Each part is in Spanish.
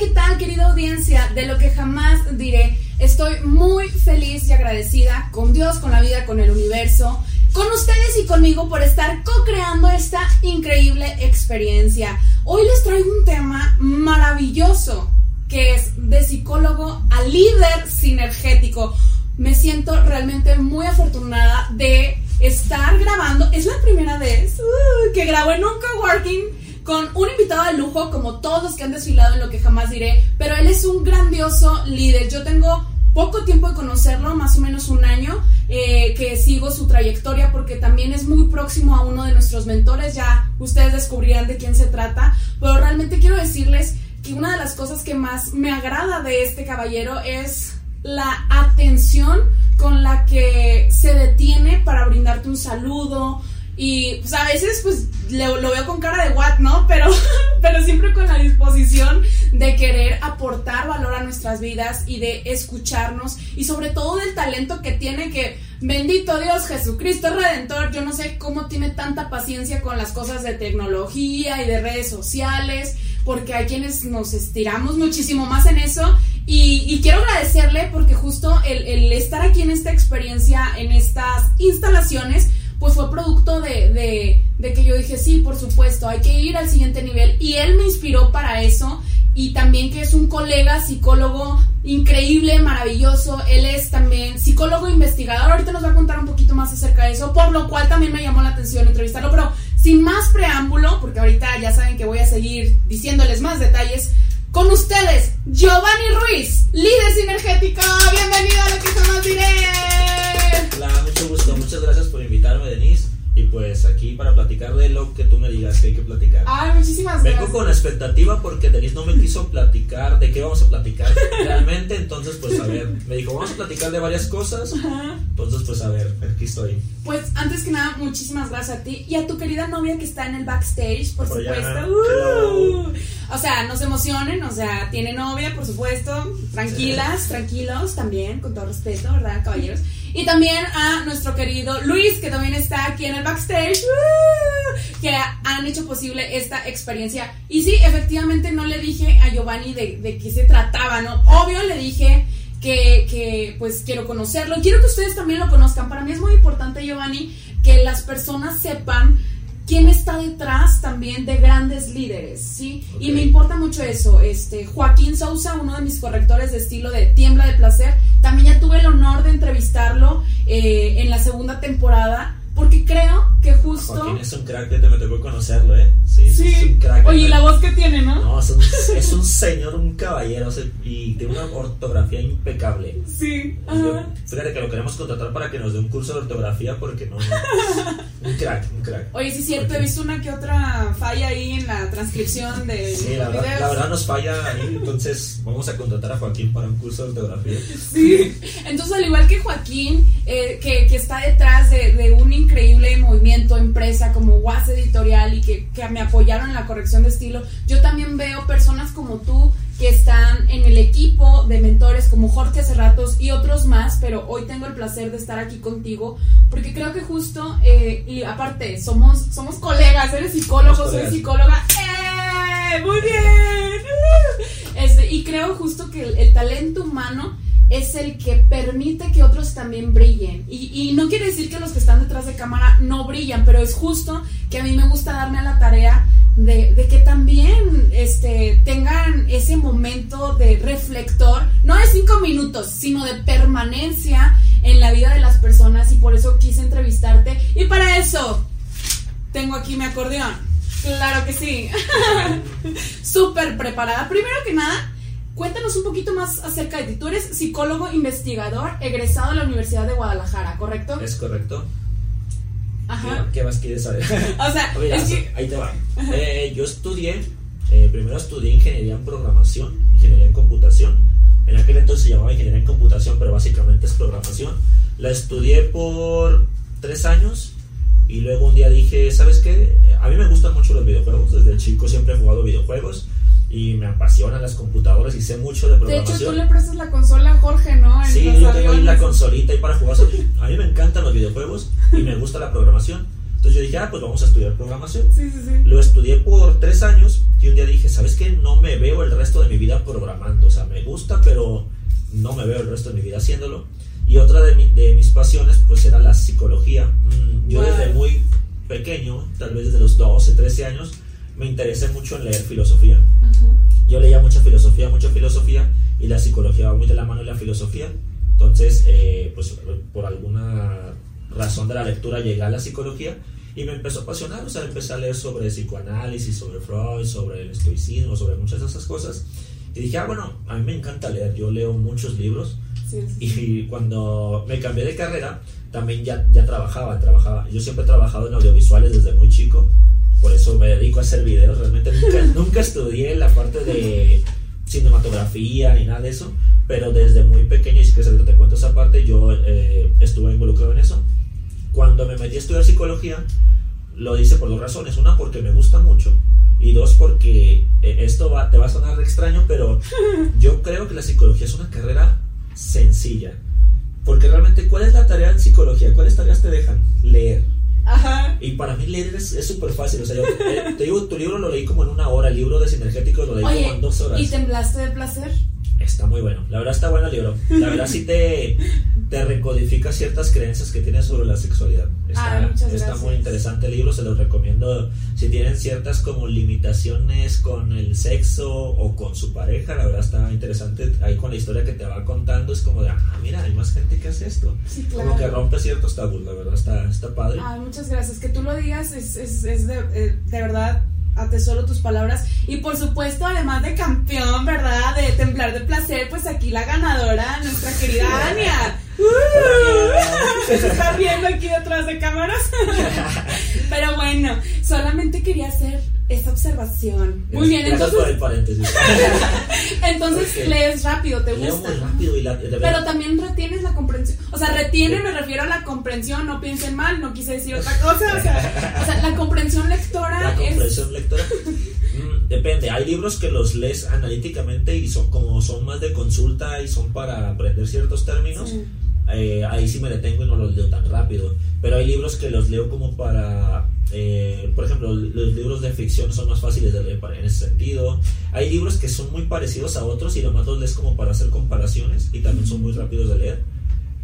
¿Qué tal querida audiencia? De lo que jamás diré. Estoy muy feliz y agradecida con Dios, con la vida, con el universo, con ustedes y conmigo por estar co-creando esta increíble experiencia. Hoy les traigo un tema maravilloso que es de psicólogo a líder sinergético. Me siento realmente muy afortunada de estar grabando. Es la primera vez uh, que grabo en un coworking con un invitado de lujo, como todos los que han desfilado en lo que jamás diré, pero él es un grandioso líder. Yo tengo poco tiempo de conocerlo, más o menos un año, eh, que sigo su trayectoria porque también es muy próximo a uno de nuestros mentores, ya ustedes descubrirán de quién se trata, pero realmente quiero decirles que una de las cosas que más me agrada de este caballero es la atención con la que se detiene para brindarte un saludo, y pues a veces pues lo, veo con cara de what, ¿no? Pero, pero siempre con la disposición de querer aportar valor a nuestras vidas y de escucharnos y sobre todo del talento que tiene que, bendito Dios, Jesucristo Redentor, yo no sé cómo tiene tanta paciencia con las cosas de tecnología y de redes sociales, porque hay quienes nos estiramos muchísimo más en eso y, quiero agradecerle porque justo el, el estar aquí en esta experiencia, en estas instalaciones, pues fue producto de, que yo dije, sí, por supuesto, hay que ir al siguiente nivel. Y él me inspiró para eso. Y también que es un colega psicólogo increíble, maravilloso. Él es también psicólogo investigador. Ahorita nos va a contar un poquito más acerca de eso, por lo cual también me llamó la atención entrevistarlo. Pero sin más preámbulo, porque ahorita ya saben que voy a seguir diciéndoles más detalles, con ustedes, Giovanni Ruiz, líder sinergético. Bienvenido a lo que jamás diré. Hola, mucho gusto. Muchas gracias por invitarme, Denise. Y pues aquí para platicar de lo que tú me digas que hay que platicar. Ay, muchísimas gracias. Vengo con expectativa porque Denise no me quiso platicar de qué vamos a platicar realmente. Entonces, pues a ver, me dijo, vamos a platicar de varias cosas. Entonces, pues a ver, aquí estoy. Pues antes que nada, muchísimas gracias a ti y a tu querida novia que está en el backstage, por, supuesto. Uh. O sea, no se emocionen, o sea, tiene novia, por supuesto. Tranquilas, tranquilos también, con todo respeto, ¿verdad, caballeros? Y también a nuestro querido Luis, que también está aquí en el backstage, ¡uh! que han hecho posible esta experiencia. Y sí, efectivamente no le dije a Giovanni de, de qué se trataba, ¿no? Obvio le dije que, que, pues quiero conocerlo. Quiero que ustedes también lo conozcan. Para mí es muy importante, Giovanni, que las personas sepan quién está detrás también de grandes líderes, ¿sí? Y me importa mucho eso. Este, Joaquín Sousa, uno de mis correctores de estilo de Tiembla de Placer, también ya tuve el honor de entrevistarlo eh, en la segunda temporada porque creo que justo. Joaquín es un crack, te me tocó conocerlo, ¿eh? Sí, sí. Es un crack. Oye, la voz que tiene, ¿no? No, es un, es un señor, un caballero, y tiene una ortografía impecable. Sí. fíjate que lo queremos contratar para que nos dé un curso de ortografía porque no. un crack, un crack. Oye, sí, cierto, he visto una que otra falla ahí en la transcripción de. Sí, la verdad, la verdad nos falla ahí, entonces vamos a contratar a Joaquín para un curso de ortografía. Sí. Entonces, al igual que Joaquín, eh, que, que, está detrás de, de un increíble movimiento, empresa como Was Editorial y que, que, me apoyaron en la corrección de estilo, yo también veo personas como tú que están en el equipo de mentores como Jorge Cerratos y otros más, pero hoy tengo el placer de estar aquí contigo porque creo que justo, eh, y aparte, somos, somos colegas, eres psicólogo, soy psicóloga. ¡Eh! Muy bien. Este, y creo justo que el talento humano es el que permite que otros también brillen. Y, no quiere decir que los que están detrás de cámara no brillan, pero es justo que a mí me gusta darme a la tarea de, de, que también este, tengan ese momento de reflector, no de cinco minutos, sino de permanencia en la vida de las personas y por eso quise entrevistarte. Y para eso tengo aquí mi acordeón. Claro que sí. Súper preparada. Primero que nada, cuéntanos un poquito más acerca de ti. Tú eres psicólogo investigador egresado de la Universidad de Guadalajara, ¿correcto? Es correcto. Ajá. ¿Qué, más quieres saber? O sea, Mira, es que- ahí te va. Eh, yo estudié, eh, primero estudié ingeniería en programación, ingeniería en computación. En aquel entonces se llamaba ingeniería en computación, pero básicamente es programación. La estudié por tres años y luego un día dije, ¿sabes qué? A mí me gustan mucho los videojuegos. Desde chico siempre he jugado videojuegos y me apasionan las computadoras y sé mucho de de programación. hecho, tú le prestas la consola a Jorge, ¿no? En Sí, yo tengo ahí la consolita ahí para jugar. A mí me encantan los videojuegos y me gusta la programación. Entonces yo dije, ah, pues vamos a estudiar programación. Sí, sí, sí. Lo estudié por tres años y un día dije, ¿sabes qué? No me veo el resto de mi vida programando. O sea, me gusta, pero no me veo el resto de mi vida haciéndolo. Y otra de, mi- de mis pasiones, pues era la psicología. Mm, Yo Wow. desde muy pequeño, tal vez desde los 12, 13 años, me interesé mucho en leer filosofía. Ajá. Yo leía mucha filosofía, mucha filosofía, y la psicología va muy de la mano de la filosofía. Entonces, eh, pues por alguna razón de la lectura llegué a la psicología y me empezó a apasionar. O sea, empecé a leer sobre psicoanálisis, sobre Freud, sobre el estoicismo, sobre muchas de esas cosas. Y dije, ah, bueno, a mí me encanta leer. Yo leo muchos libros. Sí, sí. Y cuando me cambié de carrera, también ya, ya trabajaba, trabajaba. Yo siempre he trabajado en audiovisuales desde muy chico, por eso me dedico a hacer videos. Realmente nunca, nunca estudié la parte de cinematografía ni nada de eso, pero desde muy pequeño, y si quieres te cuento esa parte, yo eh, estuve involucrado en eso. Cuando me metí a estudiar psicología, lo hice por dos razones. Una, porque me gusta mucho. Y dos, porque eh, esto va, te va a sonar extraño, pero yo creo que la psicología es una carrera sencilla. Porque realmente, ¿cuál es la tarea en psicología? ¿Cuáles tareas te dejan? Leer. Ajá. Y para mí leer es súper fácil. O sea, yo, eh, te digo, tu libro lo leí como en una hora, el libro de Sinergéticos lo leí como en dos horas. ¿y temblaste de placer? Está muy bueno. La verdad está bueno el libro. La verdad sí te, te recodifica ciertas creencias que tienes sobre la sexualidad. Está, Ah, está muy interesante el libro, se los recomiendo. Si tienen ciertas como limitaciones con el sexo o con su pareja, la verdad está interesante. Ahí con la historia que te va contando es como de, ah, mira, hay más gente que hace esto. Sí, claro. Como que rompe ciertos tabús, la verdad está, está padre. Ay, muchas gracias. Que tú lo digas es, es, es de, eh, de verdad atesoro tus palabras. Y por supuesto, además de campeón, ¿verdad? De temblar de placer, pues aquí la ganadora, nuestra querida Ania. Uh, se está riendo aquí detrás de cámaras. Pero bueno, solamente quería hacer esta observación. Muy bien, por entonces, el paréntesis. entonces lees rápido, ¿te Leo gusta? muy rápido y la, Pero también retienes la comprensión. O sea, retiene, me refiero a la comprensión, no piensen mal, no quise decir otra cosa. O sea, o sea, la comprensión lectora La es. comprensión lectora. Mm, depende, hay libros que los lees analíticamente y son como son más de consulta y son para aprender ciertos términos. Sí. Eh, ahí sí me detengo y no los leo tan rápido. Pero hay libros que los leo como para, eh, por ejemplo, los libros de ficción son más fáciles de leer en ese sentido. Hay libros que son muy parecidos a otros y nomás los lees como para hacer comparaciones y también son muy rápidos de leer.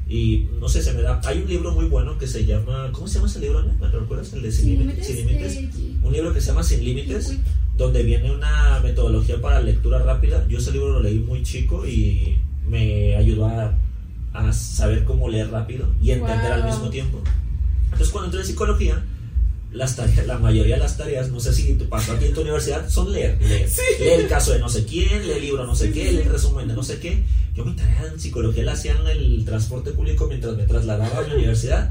Y no sé, se me da. Hay un libro muy bueno que se llama. ¿Cómo se llama ese libro? ¿Me recuerdas? El de Sin, Sin Límites. Sin Límites. eh, Un libro que se llama Sin Límites, donde viene una metodología para lectura rápida. Yo ese libro lo leí muy chico y me ayudó a, a saber cómo leer rápido y entender al Wow. mismo tiempo. Entonces, cuando entré en psicología, las tareas, la mayoría de las tareas, no sé si te pasó a ti en tu universidad, son leer. Leer, Leer el caso de no sé quién, leer el libro no sé Sí, qué, sí, sí. leer el resumen de no sé qué. Yo mi tarea en psicología la hacía en el transporte público mientras me trasladaba a la universidad.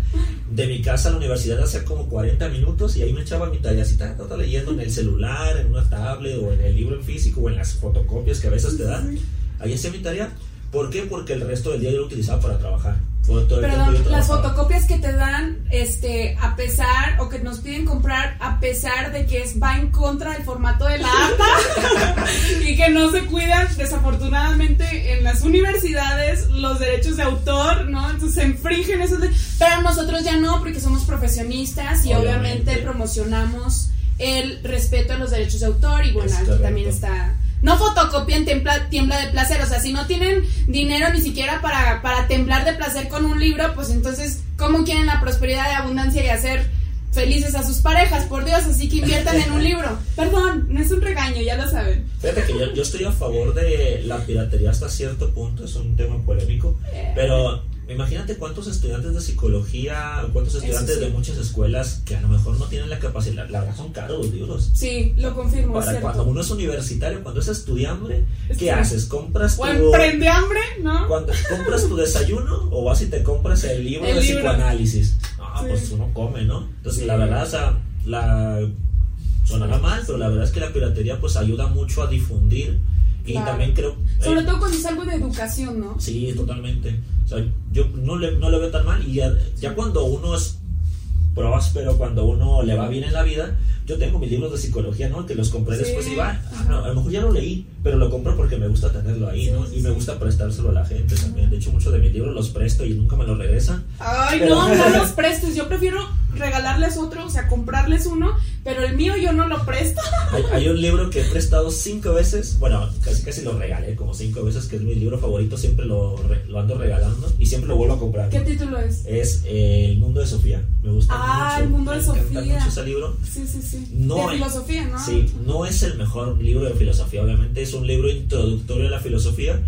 De mi casa a la universidad hacía como 40 minutos y ahí me echaba mi tarea así, ta, ta, ta, leyendo en el celular, en una tablet o en el libro en físico o en las fotocopias que a veces te dan. Ahí hacía mi tarea. ¿Por qué? Porque el resto del día yo lo utilizaba para trabajar. Todo el tiempo yo Perdón, las fotocopias que te dan, este, a pesar, o que nos piden comprar, a pesar de que es, va en contra del formato de la APA y que no se cuidan, desafortunadamente, en las universidades los derechos de autor, ¿no? Entonces se infringen esos de- Pero nosotros ya no, porque somos profesionistas y obviamente, Obviamente. promocionamos el respeto a los derechos de autor y bueno, Es aquí correcto. también está no fotocopien tiembla, tiembla de placer, o sea, si no tienen dinero ni siquiera para, para temblar de placer con un libro, pues entonces, ¿cómo quieren la prosperidad de abundancia y hacer felices a sus parejas, por Dios, así que inviertan en un libro. Perdón, no es un regaño, ya lo saben. Fíjate que yo, yo estoy a favor de la piratería hasta cierto punto, es un tema polémico, Eh. pero imagínate cuántos estudiantes de psicología, cuántos estudiantes sí. de muchas escuelas que a lo mejor no tienen la capacidad, la verdad son caros los libros. Sí, lo confirmo, Para cuando uno es universitario, cuando es estudiante, ¿qué Sí. haces? ¿Compras O tu, emprende hambre, ¿no? cuando, ¿Compras tu desayuno o vas y te compras el libro El de libro. psicoanálisis? Sí. pues uno come, ¿no? Entonces, la verdad, o sea, la sonará mal, pero la verdad es que la piratería pues ayuda mucho a difundir y Claro. también creo... Sobre eh, todo cuando es algo de educación, ¿no? Sí, totalmente. O sea, yo no le, no le veo tan mal y ya, ya cuando uno es próspero, cuando uno le va bien en la vida, yo tengo mis libros de psicología, ¿no? Que los compré Sí, después y va, ah, no, a lo mejor ya lo leí, pero lo compro porque me gusta tenerlo ahí, ¿no? Y me gusta prestárselo a la gente también. De hecho, muchos de mis libros los presto y nunca me los regresan. Ay, Pero- no, no los prestes. Yo prefiero regalarles otro, o sea, comprarles uno, pero el mío yo no lo presto. Hay, hay un libro que he prestado cinco veces, bueno, casi casi lo regalé como cinco veces, que es mi libro favorito, siempre lo, lo ando regalando y siempre lo vuelvo a comprar. ¿Qué título es? Es eh, El mundo de Sofía. Me gusta Ah, mucho. El mundo de Sofía. mucho ese libro. Sí, sí, sí. No, de eh, filosofía, ¿no? Sí, no es el mejor libro de filosofía, obviamente es un libro introductorio a la filosofía,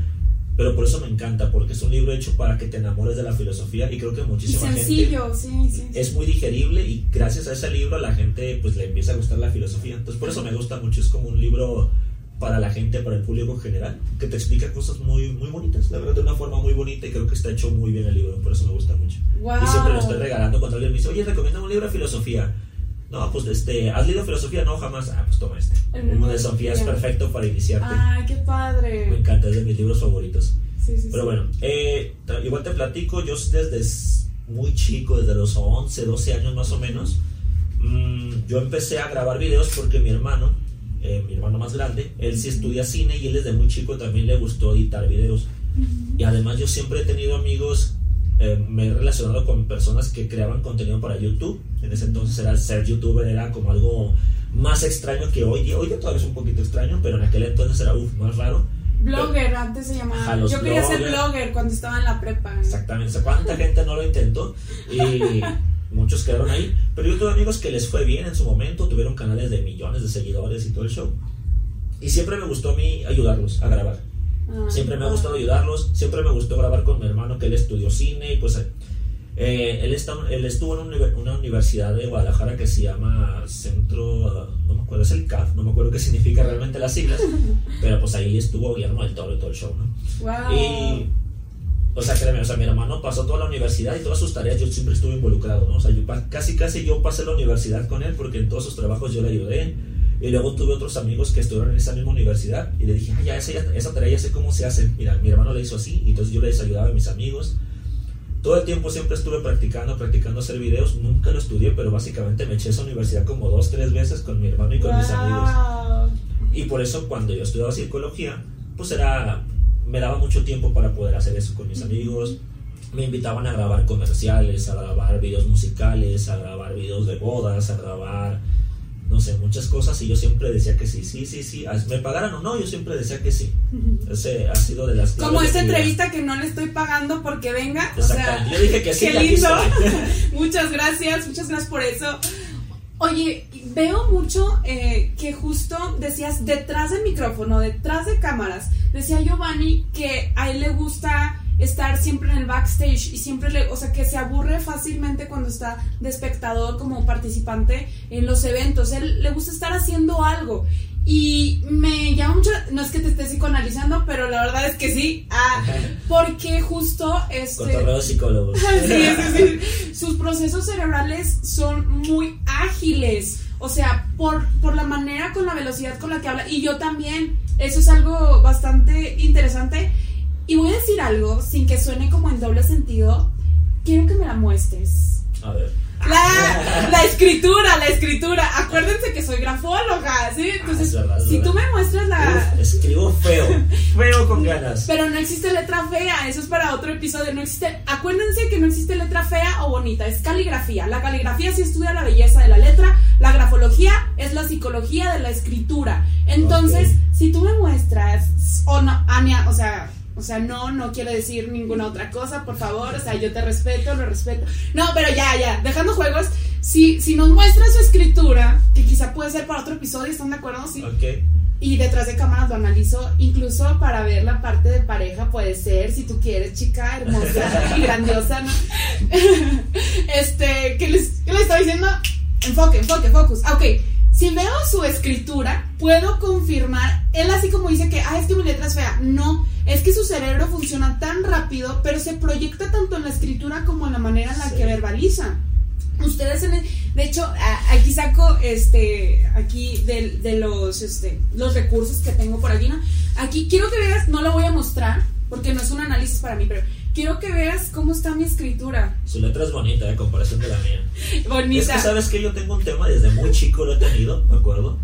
pero por eso me encanta, porque es un libro hecho para que te enamores de la filosofía y creo que Y muchísima gente sencillo, sí, sí. sí. es muy digerible y gracias a ese libro a la gente pues le empieza a gustar la filosofía. Entonces por eso me gusta mucho, es como un libro para la gente, para el público en general, que te explica cosas muy muy bonitas, la verdad de una forma muy bonita y creo que está hecho muy bien el libro, por eso me gusta mucho. Wow. Y siempre lo estoy regalando cuando alguien me dice, oye, recomienda un libro de filosofía. No, pues este, ¿has leído filosofía? No, jamás. Ah, pues toma este. El mundo de Sofía es perfecto para iniciarte. Ay, qué Me padre. encanta, es de mis libros favoritos. Sí, sí, Pero sí. bueno, eh, igual te platico, yo desde muy chico, desde los 11, 12 años más o menos, mm, yo empecé a grabar videos porque mi hermano, eh, mi hermano más grande, él sí estudia cine y él desde muy chico también le gustó editar videos. Y además yo siempre he tenido amigos, eh, me he relacionado con personas que creaban contenido para YouTube. En ese entonces era ser youtuber, era como algo más extraño que hoy día. Hoy día todavía es un poquito extraño, pero en aquel entonces era uf, más raro. Blogger, antes se llamaba. Ajá, Yo quería ser blogger. blogger cuando estaba en la prepa. Exactamente, o sea, cuánta gente no lo intentó y muchos quedaron ahí. Pero yo tuve amigos que les fue bien en su momento, tuvieron canales de millones de seguidores y todo el show. Y siempre me gustó a mí ayudarlos a grabar. Ay, Siempre me ha gustado ayudarlos, siempre me gustó grabar con mi hermano que él estudió cine y pues eh, él, está, él estuvo en una universidad de Guadalajara que se llama Centro, no me acuerdo, es el CAF, no me acuerdo qué significa realmente las siglas, pero pues ahí estuvo Guillermo del Toro y todo el show, ¿no? Wow. Y, o sea, créeme, o sea, mi hermano pasó toda la universidad y todas sus tareas yo siempre estuve involucrado, ¿no? O sea, yo casi, casi yo pasé la universidad con él porque en todos sus trabajos yo le ayudé. Y luego tuve otros amigos que estuvieron en esa misma universidad y le dije, ah, ya, esa, ya- esa tarea ya sé cómo se hace. Mira, mi hermano le hizo así y entonces yo les ayudaba a mis amigos. Todo el tiempo siempre estuve practicando, practicando hacer videos. Nunca lo estudié, pero básicamente me eché a esa universidad como dos, tres veces con mi hermano y con mis amigos. Y por eso cuando yo estudiaba psicología, pues era, me daba mucho tiempo para poder hacer eso con mis amigos. Me invitaban a grabar comerciales, a grabar videos musicales, a grabar videos de bodas, a grabar, no sé, muchas cosas. Y yo siempre decía que sí, sí, sí, sí. Me pagaran o no, yo siempre decía que sí. Ese ha sido de las Como esta entrevista que no le estoy pagando porque venga. O sea, yo dije que sí, qué lindo. muchas gracias, muchas gracias por eso. Oye, veo mucho eh, que justo decías detrás del micrófono, detrás de cámaras, decía Giovanni que a él le gusta estar siempre en el backstage y siempre le, o sea, que se aburre fácilmente cuando está de espectador como participante en los eventos. Él le gusta estar haciendo algo. Y me llama mucho, no es que te esté psicoanalizando, pero la verdad es que sí, ah, porque justo este... Cotorreo psicólogos. Sí, sí, sí. Sus procesos cerebrales son muy ágiles. O sea, por, por la manera, con la velocidad con la que habla. Y yo también. Eso es algo bastante interesante. Y voy a decir algo, sin que suene como en doble sentido. Quiero que me la muestres. A ver. La, la escritura, la escritura. Acuérdense que soy grafóloga, ¿sí? Entonces, es verdad, es si tú me muestras la... Uf, escribo feo. Feo con ganas. Pero no existe letra fea, eso es para otro episodio. No existe, acuérdense que no existe letra fea o bonita, es caligrafía. La caligrafía sí estudia la belleza de la letra, la grafología es la psicología de la escritura. Entonces, si tú me muestras, o no, Ania, o sea, o sea, no, no quiero decir ninguna otra cosa, por favor, o sea, yo te respeto, lo respeto. No, pero ya, ya, dejando juegos, si, si nos muestra su escritura, que quizá puede ser para otro episodio, ¿están de acuerdo? Sí. Ok. Y detrás de cámaras lo analizo, incluso para ver la parte de pareja puede ser, si tú quieres, chica hermosa y grandiosa, ¿no? este, ¿qué les, qué les estoy diciendo? Enfoque, enfoque, focus. Ah, Ok, si veo su escritura, puedo confirmar, él así como dice que, ah, es que mi letra es fea. No, es que su cerebro funciona tan rápido, pero se proyecta tanto en la escritura como en la manera en la Sí. que verbaliza. Ustedes, en el- de hecho, aquí saco, este, aquí de, de los, este, los recursos que tengo por aquí, ¿no? Aquí quiero que veas, no lo voy a mostrar, porque no es un análisis para mí, pero quiero que veas cómo está mi escritura. Su letra es bonita, en comparación de la mía. Bonita. Es que sabes que yo tengo un tema desde muy chico, lo he tenido, ¿me acuerdo?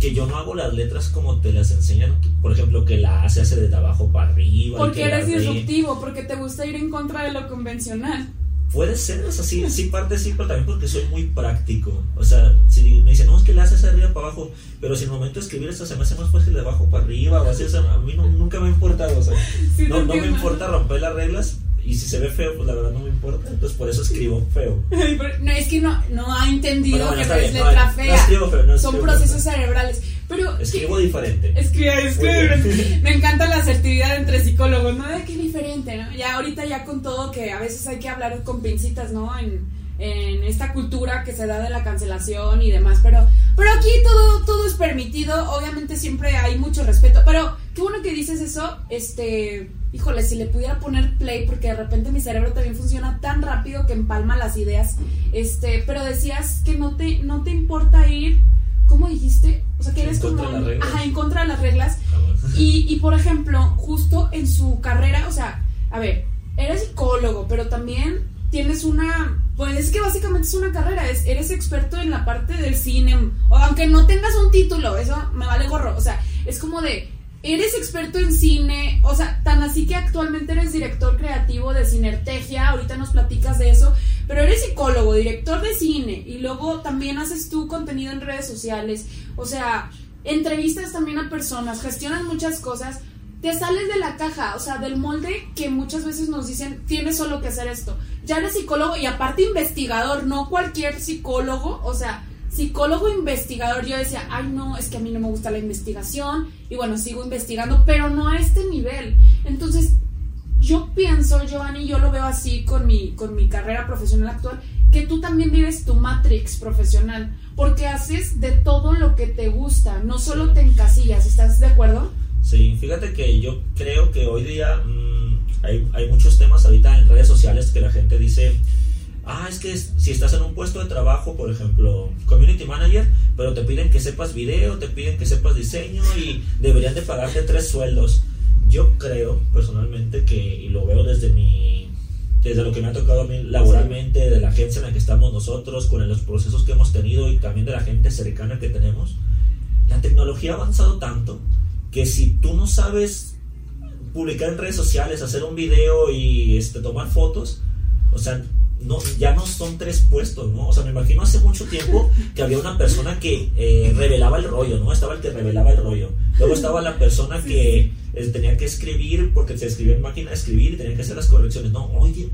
Que yo no hago las letras como te las enseñan. Por ejemplo, que la A se hace de abajo para arriba. Porque eres disruptivo, porque te gusta ir en contra de lo convencional. Puede ser, o sea, sí, sí parte sí, pero también porque soy muy práctico. O sea, si me dicen, no, es que la haces de arriba para abajo, pero si en el momento de escribir esto se me hace más fácil de abajo para arriba o así, o sea, a mí no- nunca me ha importado, o sea, Sí, no, no me importa romper las reglas y si se ve feo, pues la verdad no me importa, entonces por eso escribo feo. No, es que no, no ha entendido Bueno, bueno, que no es no, letra no fea. escribo feo, no Son escribo procesos feo. cerebrales. Pero Escribo diferente. Escribe, escribe. Muy bien. Me encanta la asertividad entre psicólogos, ¿no? De qué diferente, ¿no? Ya ahorita ya con todo que a veces hay que hablar con pincitas, ¿no? En, en esta cultura que se da de la cancelación y demás, pero, pero aquí todo, todo es permitido, obviamente siempre hay mucho respeto, pero qué bueno que dices eso, este, híjole, si le pudiera poner play, porque de repente mi cerebro también funciona tan rápido que empalma las ideas, este, pero decías que no te, no te importa ir, ¿cómo dijiste? O sea, que En eres como, las reglas. ajá, en contra de las reglas, Jamás. y, y por ejemplo, justo en su carrera, o sea, a ver, eres psicólogo, pero también tienes una, pues es que básicamente es una carrera, es, eres experto en la parte del cine, o aunque no tengas un título, eso me vale gorro, o sea, es como de, eres experto en cine, o sea, tan así que actualmente eres director creativo de Sinertegia, ahorita nos platicas de eso, pero eres psicólogo, director de cine, y luego también haces tu contenido en redes sociales, o sea, entrevistas también a personas, gestionas muchas cosas, te sales de la caja, o sea, del molde que muchas veces nos dicen, tienes solo que hacer esto. Ya eres psicólogo y aparte investigador, no cualquier psicólogo, o sea, psicólogo investigador. Yo decía, ay no, es que a mí no me gusta la investigación y bueno, sigo investigando, pero no a este nivel. Entonces, yo pienso, Giovanni, yo lo veo así con mi, con mi carrera profesional actual, que tú también vives tu matrix profesional, porque haces de todo lo que te gusta, no solo te encasillas, ¿estás de acuerdo? Sí, fíjate que yo creo que hoy día mm, hay, hay muchos temas ahorita en redes sociales que la gente dice, ah, es que es- si estás en un puesto de trabajo, por ejemplo, community manager, pero te piden que sepas video, te piden que sepas diseño y deberían de pagarte tres sueldos. Yo creo personalmente que, y lo veo desde mi desde lo que me ha tocado a mí laboralmente, de la agencia en la que estamos nosotros, con los procesos que hemos tenido y también de la gente cercana que tenemos, la tecnología ha avanzado tanto que si tú no sabes publicar en redes sociales, hacer un video y este, tomar fotos, o sea, no, ya no son tres puestos, ¿no? O sea, me imagino hace mucho tiempo que había una persona que eh, revelaba el rollo, ¿no? Estaba el que revelaba el rollo. Luego estaba la persona que eh, tenía que escribir, porque se escribía en máquina de escribir y tenía que hacer las correcciones. No, oye,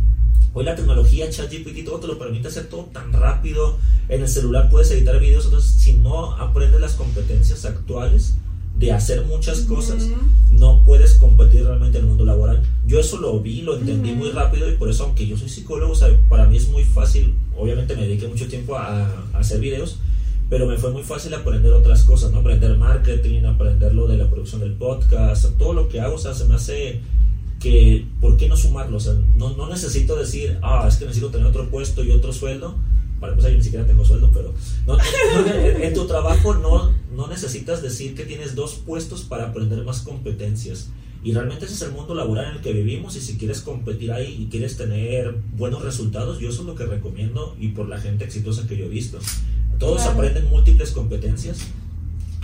hoy la tecnología, ChatGPT, todo te lo permite hacer todo tan rápido. En el celular puedes editar videos, entonces si no aprendes las competencias actuales de hacer muchas cosas, Ujú. no puedes competir realmente en el mundo laboral. Yo eso lo vi, lo entendí Ujú. muy rápido y por eso, aunque yo soy psicólogo, o sea, para mí es muy fácil, obviamente me dediqué mucho tiempo a, a hacer videos, pero me fue muy fácil aprender otras cosas, ¿no? Aprender marketing, aprender lo de la producción del podcast, todo lo que hago, o sea, se me hace que, ¿por qué no sumarlo? O sea, no, no necesito decir, ah, es que necesito tener otro puesto y otro sueldo. Para empezar, yo ni siquiera tengo sueldo, pero no, no, en, en tu trabajo no, no necesitas decir que tienes dos puestos para aprender más competencias. Y realmente ese es el mundo laboral en el que vivimos y si quieres competir ahí y quieres tener buenos resultados, yo eso es lo que recomiendo y por la gente exitosa que yo he visto. Todos Claro. aprenden múltiples competencias.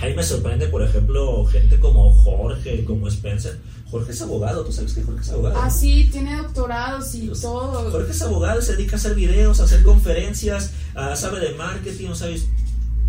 A mí me sorprende, por ejemplo, gente como Jorge, como Spencer. Jorge es abogado, ¿tú sabes que Jorge es abogado? Ah, sí, tiene doctorados y todo. Jorge es abogado, se dedica a hacer videos, a hacer conferencias, ah, sabe de marketing, ¿sabes?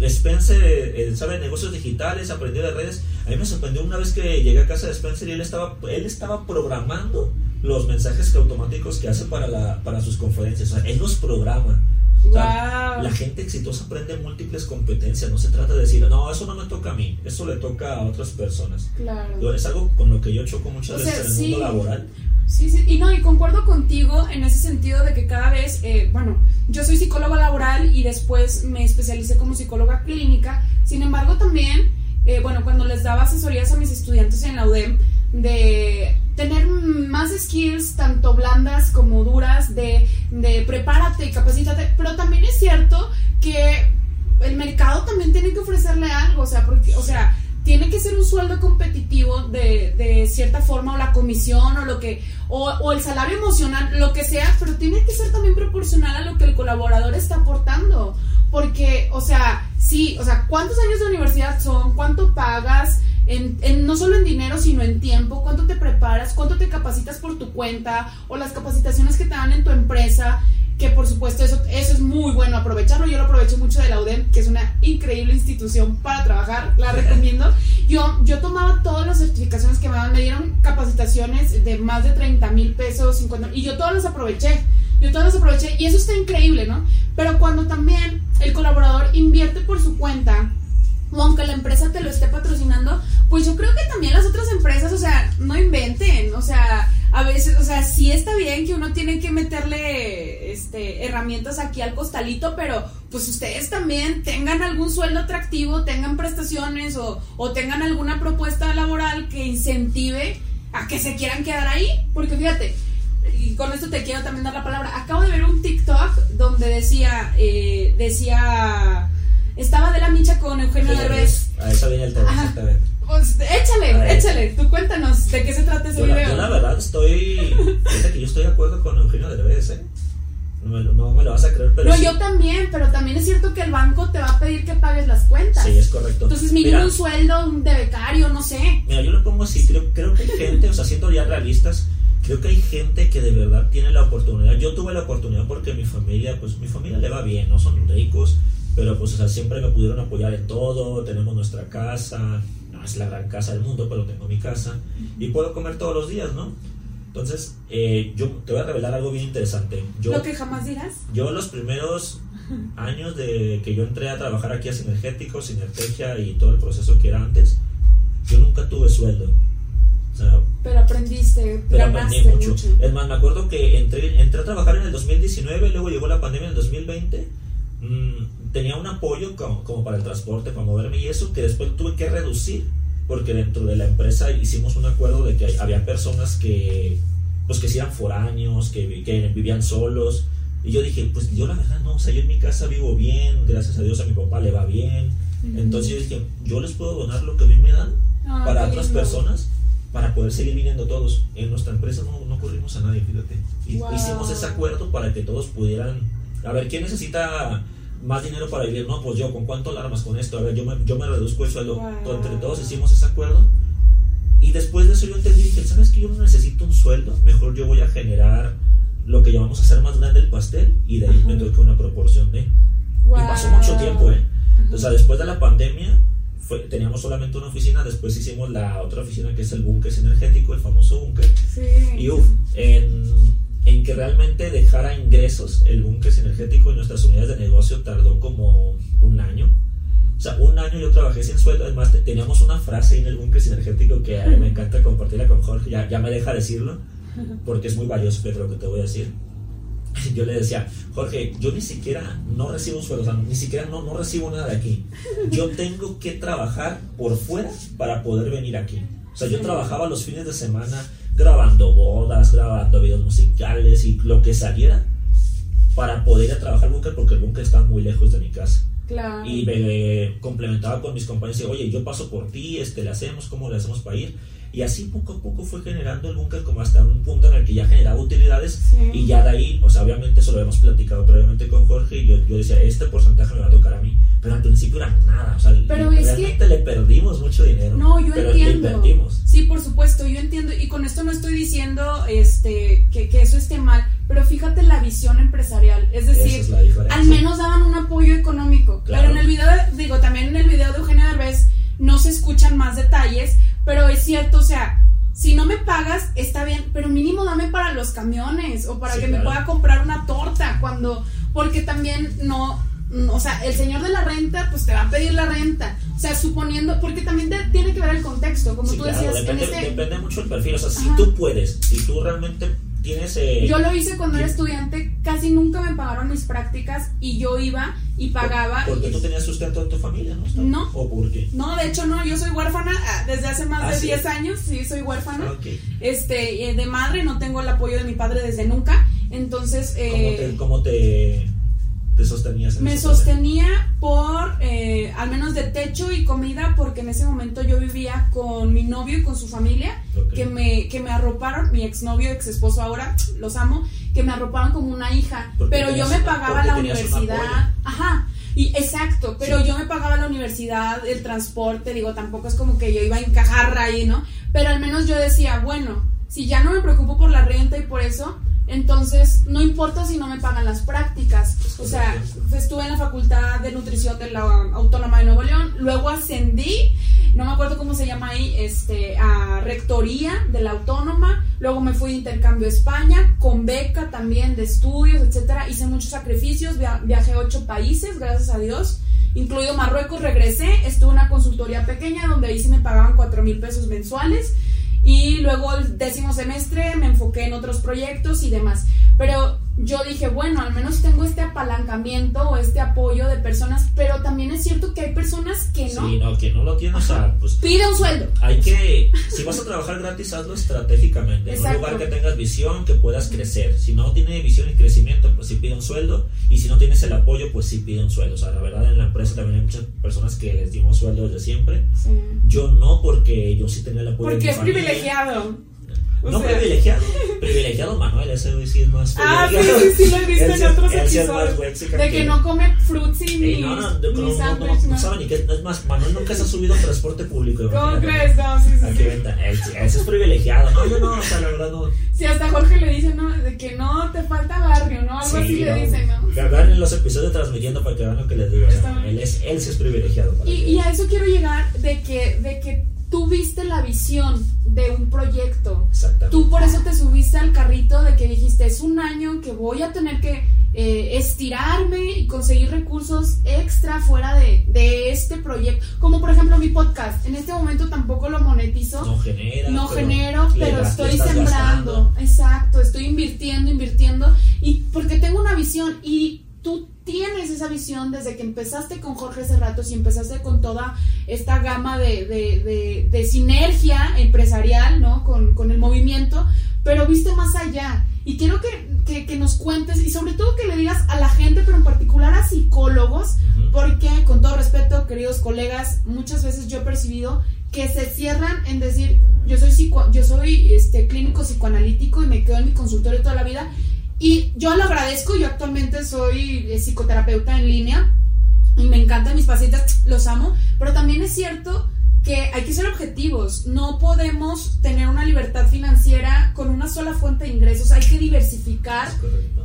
Spencer eh, sabe de negocios digitales, aprendió de redes. A mí me sorprendió una vez que llegué a casa de Spencer y él estaba, él estaba programando los mensajes que automáticos que hace para, la, para sus conferencias. O sea, él los programa. O sea, La gente exitosa aprende múltiples competencias, no se trata de decir, no, eso no me toca a mí, eso le toca a otras personas. Claro. Es algo con lo que yo choco muchas veces en el mundo laboral. Sí, sí, y no, y concuerdo contigo en ese sentido de que cada vez, eh, bueno, yo soy psicóloga laboral y después me especialicé como psicóloga clínica, sin embargo también, eh, bueno, cuando les daba asesorías a mis estudiantes en la UDEM, de tener más skills, tanto blandas como duras, de, de prepárate y capacítate, pero también es cierto que el mercado también tiene que ofrecerle algo, o sea, porque, o sea, tiene que ser un sueldo competitivo de, de cierta forma, o la comisión, o lo que, o, o, el salario emocional, lo que sea, pero tiene que ser también proporcional a lo que el colaborador está aportando. Porque, o sea, sí, o sea, ¿cuántos años de universidad son? ¿Cuánto pagas? En, no solo en dinero, sino en tiempo, cuánto te preparas, cuánto te capacitas por tu cuenta o las capacitaciones que te dan en tu empresa, que por supuesto eso, eso es muy bueno aprovecharlo. Yo lo aprovecho mucho de la UDEM, que es una increíble institución para trabajar, la recomiendo. Yo, yo tomaba todas las certificaciones que me daban, me dieron capacitaciones de más de 30 mil pesos, 50 y yo todas las aproveché. Yo todas las aproveché y eso está increíble, ¿no? Pero cuando también el colaborador invierte por su cuenta, o aunque la empresa te lo esté patrocinando, pues yo creo que también las otras empresas, o sea, no inventen, o sea, a veces, o sea, sí está bien que uno tiene que meterle este herramientas aquí al costalito, pero pues ustedes también tengan algún sueldo atractivo, tengan prestaciones o, o tengan alguna propuesta laboral que incentive a que se quieran quedar ahí, porque fíjate, y con esto te quiero también dar la palabra, acabo de ver un TikTok donde decía, eh, decía estaba de la micha con Eugenio Derbez. A eso viene el tema, exactamente. Pues échale, échale, tú cuéntanos de qué se trata ese video. yo la verdad estoy, fíjate que yo estoy de acuerdo con Eugenio Derbez, ¿eh? No me, no me, lo vas a creer, pero. No, yo también, pero también es cierto que el banco te va a pedir que pagues las cuentas. Sí, es correcto. Entonces, mínimo un sueldo de becario, no sé. Mira, yo lo pongo así, creo, creo que hay gente, o sea, siendo ya realistas, creo que hay gente que de verdad tiene la oportunidad. Yo tuve la oportunidad porque mi familia, pues mi familia le va bien, no son ricos, pero pues o sea, siempre me pudieron apoyar en todo, tenemos nuestra casa, no es la gran casa del mundo, pero tengo mi casa y puedo comer todos los días, ¿no? Entonces, eh, yo te voy a revelar algo bien interesante. Yo, ¿Lo que jamás dirás? Yo los primeros años de que yo entré a trabajar aquí a Sinergético, Sinertegia y todo el proceso que era antes, yo nunca tuve sueldo. O sea, pero aprendiste, pero aprendí mucho. mucho. Es más, me acuerdo que entré, entré a trabajar en el 2019, luego llegó la pandemia en el 2020 Mm, tenía un apoyo como, para el transporte, para moverme y eso que después tuve que reducir porque dentro de la empresa hicimos un acuerdo de que había personas que pues que eran foráneos, que, que vivían solos y yo dije, pues yo la verdad no, o sea, yo en mi casa vivo bien, gracias a Dios a mi papá le va bien. Entonces yo dije, yo les puedo donar lo que a mí me dan para otras personas para poder seguir viniendo todos. En nuestra empresa no, no corrimos a nadie, fíjate. Hicimos ese acuerdo para que todos pudieran a ver, ¿quién necesita más dinero para vivir? No, pues yo, ¿con cuánto alarmas con esto? A ver, yo me, yo me reduzco el sueldo. Entre todos hicimos ese acuerdo. Y después de eso yo entendí, dije, ¿sabes que yo no necesito un sueldo? Mejor yo voy a generar lo que llamamos a hacer más grande el pastel y de ahí me toca una proporción de... Y pasó mucho tiempo, ¿eh? O sea, después de la pandemia fue, teníamos solamente una oficina, después hicimos la otra oficina que es el búnker energético, el famoso búnker. Sí. Y uff, en en que realmente dejara ingresos el búnker energético en nuestras unidades de negocio tardó como un año. O sea, un año yo trabajé sin sueldo. Además, teníamos una frase en el búnker energético que me encanta compartirla con Jorge. Ya, ya me deja decirlo, porque es muy valioso, pero lo que te voy a decir. Yo le decía, Jorge, yo ni siquiera no recibo un sueldo, o sea, ni siquiera no, no recibo nada de aquí. Yo tengo que trabajar por fuera para poder venir aquí. O sea, yo trabajaba los fines de semana grabando bodas, grabando videos musicales y lo que saliera para poder ir a trabajar búnker porque el búnker está muy lejos de mi casa. Y me complementaba con mis compañeros y oye, yo paso por ti, este, le hacemos, ¿cómo le hacemos para ir? Y así poco a poco fue generando el búnker como hasta un punto en el que ya generaba utilidades y ya de ahí, o sea, obviamente eso lo habíamos platicado previamente con Jorge y yo, yo decía, este porcentaje me va a tocar a mí, pero al principio era nada, o sea, pero realmente le perdimos mucho dinero. No, yo pero entiendo. Le. Sí, por supuesto, yo entiendo y con esto no estoy diciendo este que, que eso esté mal, pero fíjate la visión empresarial, es decir, al menos daban un apoyo económico, pero en el video, digo, también en el video de Eugenio Derbez no se escuchan más detalles, pero es cierto, o sea, si no me pagas, está bien, pero mínimo dame para los camiones o para que me pueda comprar una torta cuando, porque también no, o sea, el señor de la renta, pues te va a pedir la renta. O sea, suponiendo, porque también te- tiene que ver el contexto, como Sí, tú claro, decías, depende, en ese... depende mucho del perfil. O sea, si tú puedes, si tú realmente tienes. eh, Yo lo hice cuando era estudiante, casi nunca me pagaron mis prácticas y yo iba y pagaba. Porque y- tú tenías sustento en tu familia, ¿no? No. ¿O por qué? No, de hecho no, yo soy huérfana ah, desde hace más Ah, de ¿sí? 10 años, sí, soy huérfana. Ah. Este, eh, de madre, no tengo el apoyo de mi padre desde nunca. Entonces, ¿Cómo, eh, te, cómo te, te sostenías en me sostenía por eh, al menos de techo y comida, porque en ese momento yo vivía con mi novio y con su familia, que, me, que me arroparon, mi exnovio, ex esposo ahora, los amo, que me arroparon como una hija, Porque pero yo me pagaba la universidad. Ajá. Y exacto, pero Sí. yo me pagaba la universidad, el transporte, digo, tampoco es como que yo iba a encajar ahí, ¿no? Pero al menos yo decía, bueno, si ya no me preocupo por la renta y por eso, entonces no importa si no me pagan las prácticas. O sea, estuve en la Facultad de Nutrición de la Autónoma de Nuevo León, luego ascendí, no me acuerdo cómo se llama ahí, este, a Rectoría de la Autónoma, luego me fui de intercambio a España, con beca también de estudios, etcétera, hice muchos sacrificios, via- viajé a ocho países, gracias a Dios, incluido Marruecos, regresé, estuve en una consultoría pequeña donde ahí sí me pagaban cuatro mil pesos mensuales, y luego el décimo semestre me enfoqué en otros proyectos y demás. Pero yo dije, bueno, al menos tengo este apalancamiento o este apoyo de personas, pero también es cierto que hay personas que no. Sí, no, que no lo tienes, o sea, pues Pide un sueldo. hay que, si vas a trabajar gratis, hazlo estratégicamente, en un lugar que tengas visión, que puedas crecer. Si no tiene visión y crecimiento, pues sí pide un sueldo, y si no tienes el apoyo, pues sí pide un sueldo. O sea, la verdad en la empresa también hay muchas personas que les dimos sueldos de siempre. Yo no, porque yo sí tenía el apoyo de Porque mi es familia. privilegiado. O No sea- privilegiado, privilegiado Manuel, ese hoy sí es más Ah, sí, sí, sí, lo he visto en otros episodios. De que no come frutzi Ey, ni, no, no, no, sabe ni qué. Es más, Manuel nunca se ha subido a un transporte público. ¿Cómo crees? No, sí, sí, Aquí venta. Sí es privilegiado. No, yo no, o sea, la verdad no. Sí, hasta Jorge le dice, ¿no? De que no te falta barrio, ¿no? Algo así le no. dicen, ¿no? Vean en los episodios transmitiendo para que vean lo que les digo. él, es, él sí es privilegiado. Y, y a eso quiero llegar de que, de que tú viste la visión de un proyecto. Exactamente. Tú por eso te subiste al carrito de que dijiste, es un año que voy a tener que eh, estirarme y conseguir recursos extra fuera de, de este proyecto. Como por ejemplo mi podcast. En este momento tampoco lo monetizo. no genera. No pero genero, pero estoy sembrando. gastando. Exacto, estoy invirtiendo, invirtiendo. Y porque tengo una visión y tú tienes esa visión desde que empezaste con Jorge hace rato y empezaste con toda esta gama de, de- de- de sinergia empresarial, ¿no? Con, con el movimiento, pero viste más allá. Y quiero que, que- que nos cuentes y sobre todo que le digas a la gente, pero en particular a psicólogos, porque, con todo respeto, queridos colegas, muchas veces yo he percibido que se cierran en decir, yo soy, psico- yo soy este, clínico psicoanalítico y me quedo en mi consultorio toda la vida. Y yo lo agradezco, yo actualmente soy eh, psicoterapeuta en línea y me encantan mis pacientes, los amo, pero también es cierto que hay que ser objetivos, no podemos tener una libertad financiera con una sola fuente de ingresos, hay que diversificar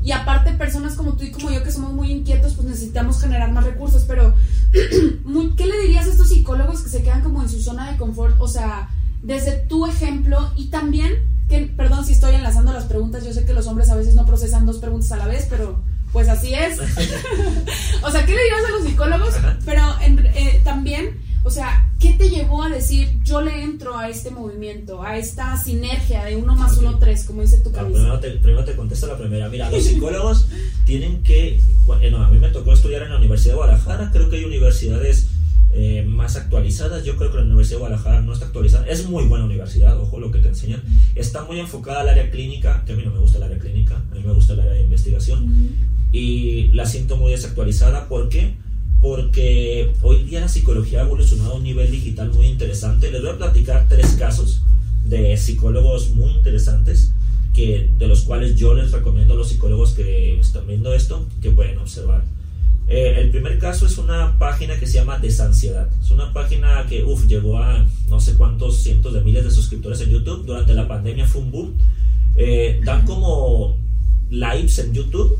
y aparte, personas como tú y como yo que somos muy inquietos, pues necesitamos generar más recursos. Pero, ¿qué le dirías a estos psicólogos que se quedan como en su zona de confort? O sea, desde tu ejemplo y también, que, perdón si estoy enlazando las preguntas, yo sé que los hombres a veces no procesan dos preguntas a la vez, pero pues así es. o sea, ¿qué le dirías a los psicólogos? Ajá. Pero en- eh, también, o sea, ¿qué te llevó a decir, yo le entro a este movimiento, a esta sinergia de uno más uno, tres, como dice tu camisa? primero, te, primero te contesto la primera. Mira, los psicólogos tienen que. Bueno, a mí me tocó estudiar en la Universidad de Guadalajara. Creo que hay universidades eh, más actualizadas. Yo creo que la Universidad de Guadalajara no está actualizada. Es muy buena universidad, ojo lo que te enseñan. Está muy enfocada al área clínica, que a mí no me gusta el área clínica, a mí me gusta el área de investigación. Y la siento muy desactualizada. ¿Por qué? Porque hoy día la psicología ha evolucionado a un nivel digital muy interesante. Les voy a platicar tres casos de psicólogos muy interesantes que, de los cuales yo les recomiendo a los psicólogos que están viendo esto que pueden observar. Eh, el primer caso es una página que se llama Desansiedad. Es una página que uf, llegó a no sé cuántos cientos de miles de suscriptores en YouTube. Durante la pandemia fue un boom. Eh, dan como lives en YouTube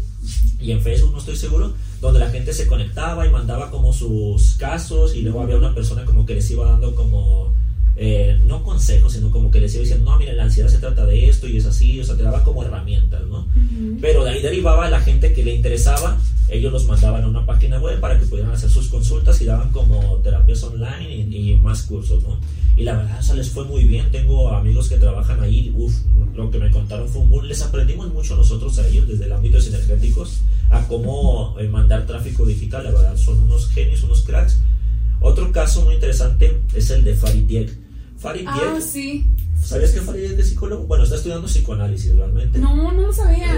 y en Facebook, no estoy seguro, donde la gente se conectaba y mandaba como sus casos y luego había una persona como que les iba dando como eh, no consejos, sino como que les iba diciendo, no, mira, la ansiedad se trata de esto y es así, o sea, te daba como herramientas, ¿no? Pero de ahí derivaba la gente que le interesaba, ellos los mandaban a una página web para que pudieran hacer sus consultas y daban como terapias online y, y más cursos, ¿no? Y la verdad, o sea, les fue muy bien. Tengo amigos que trabajan ahí. Uf, lo que me contaron fue un boom. Les aprendimos mucho nosotros a ellos desde el ámbito de sinergéticos a cómo eh, mandar tráfico digital. La verdad, son unos genios, unos cracks. Otro caso muy interesante es el de Farid Diek. Farid Ah, sí. ¿sabías que Farid es psicólogo? Bueno, está estudiando psicoanálisis realmente. No, no lo sabía.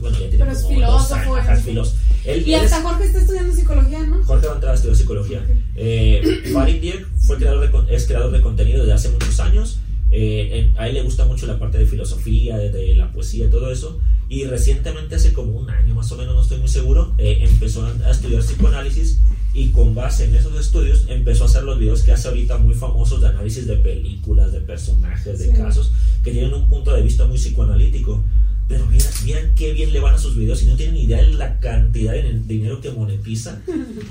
Bueno, ya tiene Pero es como filósofo, años, es- ajá, es filósofo. Él- Y es- hasta Jorge está estudiando psicología, ¿no? Jorge va a entrar a estudiar psicología. Eh, Farid Diek fue creador de, con- es creador de contenido desde hace muchos años. Eh, a él le gusta mucho la parte de filosofía, de, de la poesía todo eso. Y recientemente, hace como un año más o menos, no estoy muy seguro, eh, empezó a, a estudiar psicoanálisis y con base en esos estudios empezó a hacer los videos que hace ahorita muy famosos de análisis de películas, de personajes, de Sí. casos, que tienen un punto de vista muy psicoanalítico. Pero vieran qué bien le van a sus videos y no tienen idea de la cantidad de dinero que monetiza.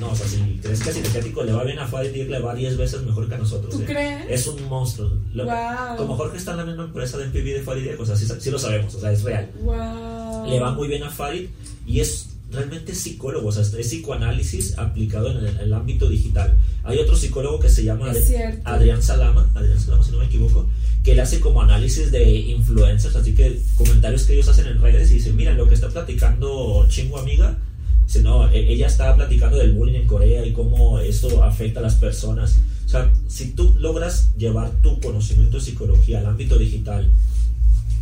No, o sea, si crees que a Sinergético le va bien a Diek, le va 10 veces mejor que a nosotros. ¿Tú ¿eh? crees? Es un monstruo. Lo- Guau. Como Jorge está en la misma empresa de MPV de Diek, o sea, sí, sí lo sabemos, o sea, es real. Wow. Le va muy bien a Farid y es realmente psicólogo, o sea, es psicoanálisis aplicado en el, en el ámbito digital. Hay otro psicólogo que se llama. Adrián Salama, Adrián Salama si no me equivoco, que él hace como análisis de influencers, así que comentarios que ellos hacen en redes y dicen, mira, lo que está platicando Chingo Amiga, dice, no, e- ella está platicando del bullying en Corea y cómo esto afecta a las personas. O sea, si tú logras llevar tu conocimiento de psicología al ámbito digital,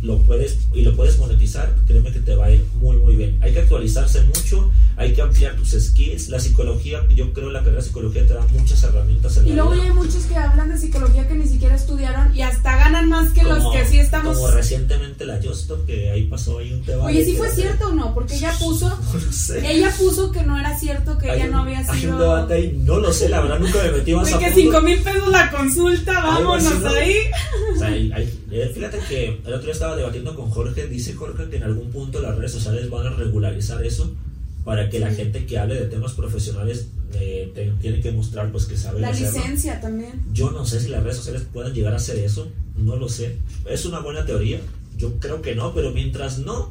lo puedes y lo puedes monetizar, créeme que te va a ir muy muy bien. Hay que actualizarse mucho, hay que ampliar tus skills. La psicología, yo creo la carrera de psicología te da muchas herramientas en Y la luego vida. hay muchos que hablan de psicología que ni siquiera estudiaron y hasta ganan más que los que sí estamos. Como recientemente la Justo, que ahí pasó ahí un tema. Oye, de ¿sí fue cierto o no? Porque ella puso, No lo sé. ella puso que no era cierto que Hay ella un- no había Hay sido. un debate ahí, no lo sé, la verdad nunca me metí más a que. 5 mil pesos la consulta, vámonos ¿no? ahí. O sea, hay- hay- eh, fíjate que el otro día estaba debatiendo con Jorge, dice Jorge que en algún punto las redes sociales van a regularizar eso para que la gente que hable de temas profesionales eh, te- tiene que mostrar pues que sabe La hacerlo. licencia también. Yo no sé si las redes sociales puedan llegar a hacer eso, no lo sé. Es una buena teoría, yo creo que no, pero mientras no,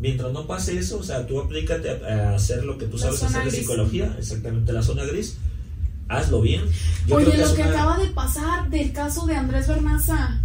mientras no pase eso, o sea, tú aplícate a, a hacer lo que tú La sabes hacer de psicología, exactamente la zona gris, hazlo bien. Yo Oye, creo lo es que una- acaba de pasar del caso de Andrés Bernaza.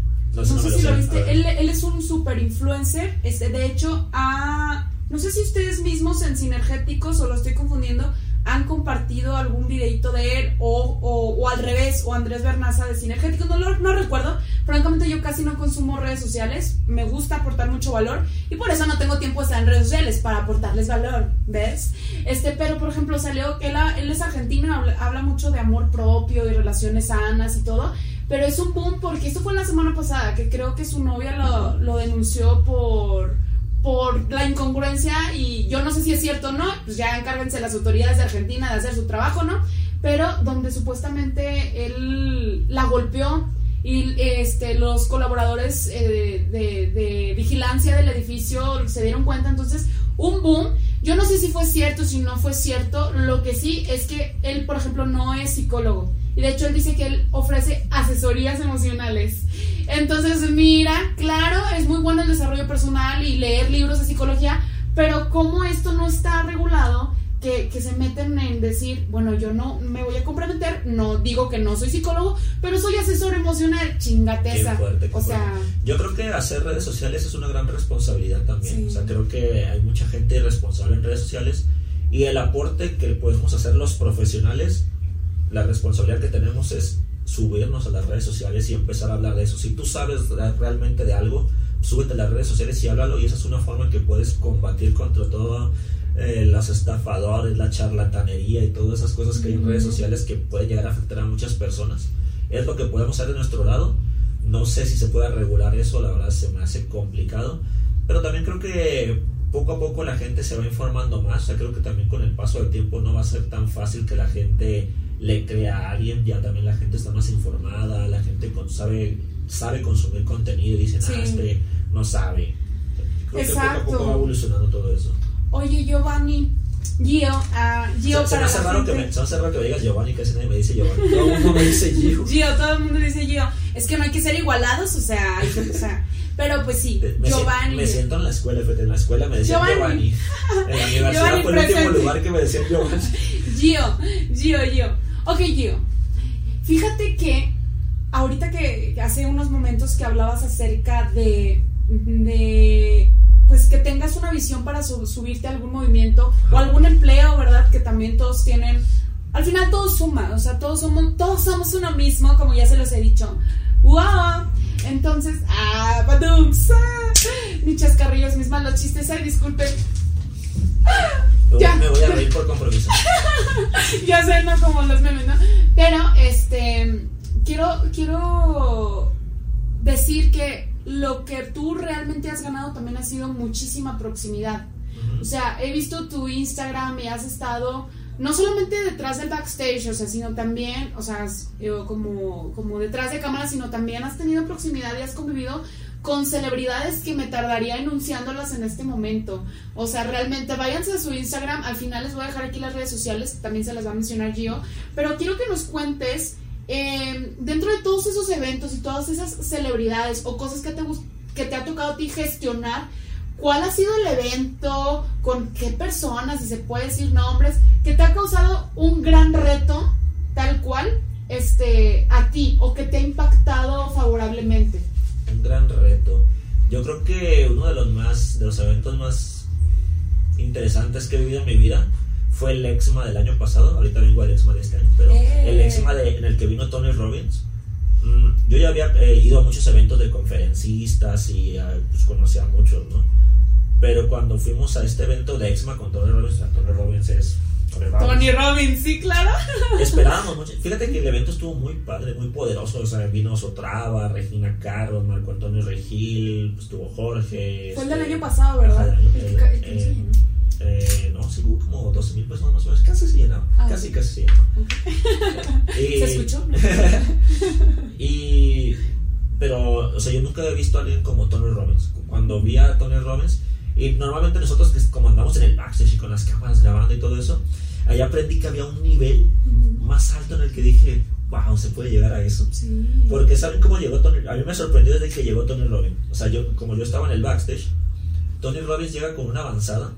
No No, sé, no si lo viste. Él, él es un super influencer. Este, de hecho, ha- no sé si ustedes mismos en Sinergéticos o lo estoy confundiendo, han compartido algún videito de él o, o- o al revés, o Andrés Bernaza de Sinergéticos. No, lo- no recuerdo. Francamente, yo casi no consumo redes sociales. Me gusta aportar mucho valor y por eso no tengo tiempo de estar en redes sociales para aportarles valor. ¿Ves? Este, pero por ejemplo, salió. Él, él es argentino, habla, habla mucho de amor propio y relaciones sanas y todo. Pero es un boom porque esto fue la semana pasada, que creo que su novia lo, lo denunció por, por la incongruencia y yo no sé si es cierto o no, pues ya encárguense las autoridades de Argentina de hacer su trabajo, ¿no? Pero donde supuestamente él la golpeó y este los colaboradores eh, de, de vigilancia del edificio se dieron cuenta, entonces un boom. Yo no sé si fue cierto, si no fue cierto. Lo que sí es que él, por ejemplo, no es psicólogo. Y de hecho él dice que él ofrece asesorías emocionales. Entonces, mira, claro, es muy bueno el desarrollo personal y leer libros de psicología, pero como esto no está regulado, que, que se meten en decir, bueno, yo no me voy a comprometer, no digo que no soy psicólogo, pero soy asesor emocional, chingateza. Qué fuerte, qué o sea. Yo creo que hacer redes sociales es una gran responsabilidad también. Sí. O sea, creo que hay mucha gente irresponsable en redes sociales y el aporte que podemos hacer los profesionales, la responsabilidad que tenemos es subirnos a las redes sociales y empezar a hablar de eso. Si tú sabes re- realmente de algo, súbete a las redes sociales y háblalo y esa es una forma en que puedes combatir contra todo eh, los estafadores, la charlatanería y todas esas cosas que hay en redes sociales que pueden llegar a afectar a muchas personas. Es lo que podemos hacer de nuestro lado. No sé si se puede regular eso, la verdad se me hace complicado. Pero también creo que poco a poco la gente se va informando más. O sea, creo que también con el paso del tiempo no va a ser tan fácil que la gente le crea a alguien. Ya también la gente está más informada, la gente con- sabe, sabe consumir contenido y dicen, Sí. ah, este no sabe. Creo que poco a Exacto. poco va evolucionando todo eso. Oye Giovanni, Gio, ah, Gio se, se me para hace la raro que gente. me, se me hace raro que me digas Giovanni, casi nadie me dice Giovanni. Todo el mundo me dice Gio. Gio, todo el mundo dice Gio. Es que no hay que ser igualados, o sea, hay que- o sea, pero pues sí, Me, sien- Giovanni. me siento en la escuela, fíjate, en la escuela me decían Giovanni. Giovanni. En la universidad Giovanni fue el último lugar que me decían Giovanni. Gio, Gio, Gio. Ok, Gio. Fíjate que ahorita que que hace unos momentos que hablabas acerca de, de pues que tengas una visión para su- subirte a algún movimiento o algún empleo, ¿verdad? Que también todos tienen. Al final todo suma, o sea, todos somos, todos somos uno mismo, como ya se los he dicho. ¡Wow! Entonces, ah, badums, ah, mis chascarrillos, mis malos chistes, ay, disculpen. Ya. Me voy a reír por compromiso. ya sé, no como los memes, ¿no? Pero, este, quiero, quiero decir que lo que tú realmente has ganado también ha sido muchísima proximidad. O sea, he visto tu Instagram y has estado no solamente detrás del backstage, o sea, sino también, o sea, eh, como, como detrás de cámara, sino también has tenido proximidad y has convivido con celebridades que me tardaría enunciándolas en este momento. O sea, realmente váyanse a su Instagram, al final les voy a dejar aquí las redes sociales, también se las va a mencionar Gio, pero quiero que nos cuentes, eh, dentro de todos esos eventos y todas esas celebridades o cosas que te, que te ha tocado a ti gestionar, ¿Cuál ha sido el evento? ¿Con qué personas? Si se puede decir nombres, que te ha causado un gran reto, tal cual, este, a ti, o que te ha impactado favorablemente. Un gran reto. Yo creo que uno de los más, de los eventos más interesantes que he vivido en mi vida fue el Exma del año pasado. Ahorita vengo al Exma de este año, pero ¡Eh! el Exma de- en el que vino Tony Robbins. Mm, Yo ya había eh, ido a muchos eventos de conferencistas y eh, pues conocía a muchos, ¿no? Pero cuando fuimos a este evento de Exma con Tony Robbins, Tony Robbins es Tony Robbins. Sí, claro. Esperábamos mucho. Fíjate que el evento estuvo muy padre, muy poderoso. O sea, vino Sotrava, Regina Carlos, Marco Antonio Regil, pues, estuvo Jorge. Fue el del este, año pasado, ¿verdad? el El el- eh, ¿no? eh, sí hubo como 12 mil personas más o menos. Casi se llenaba. Ah, casi, casi se llenaba. Y- ¿Se escuchó? y pero o sea yo nunca había visto a alguien como Tony Robbins cuando vi a Tony Robbins y normalmente nosotros que como andamos en el backstage y con las cámaras grabando y todo eso ahí aprendí que había un nivel más alto en el que dije wow se puede llegar a eso Sí. porque saben cómo llegó Tony a mí me sorprendió desde que llegó Tony Robbins o sea yo como yo estaba en el backstage Tony Robbins llega con una avanzada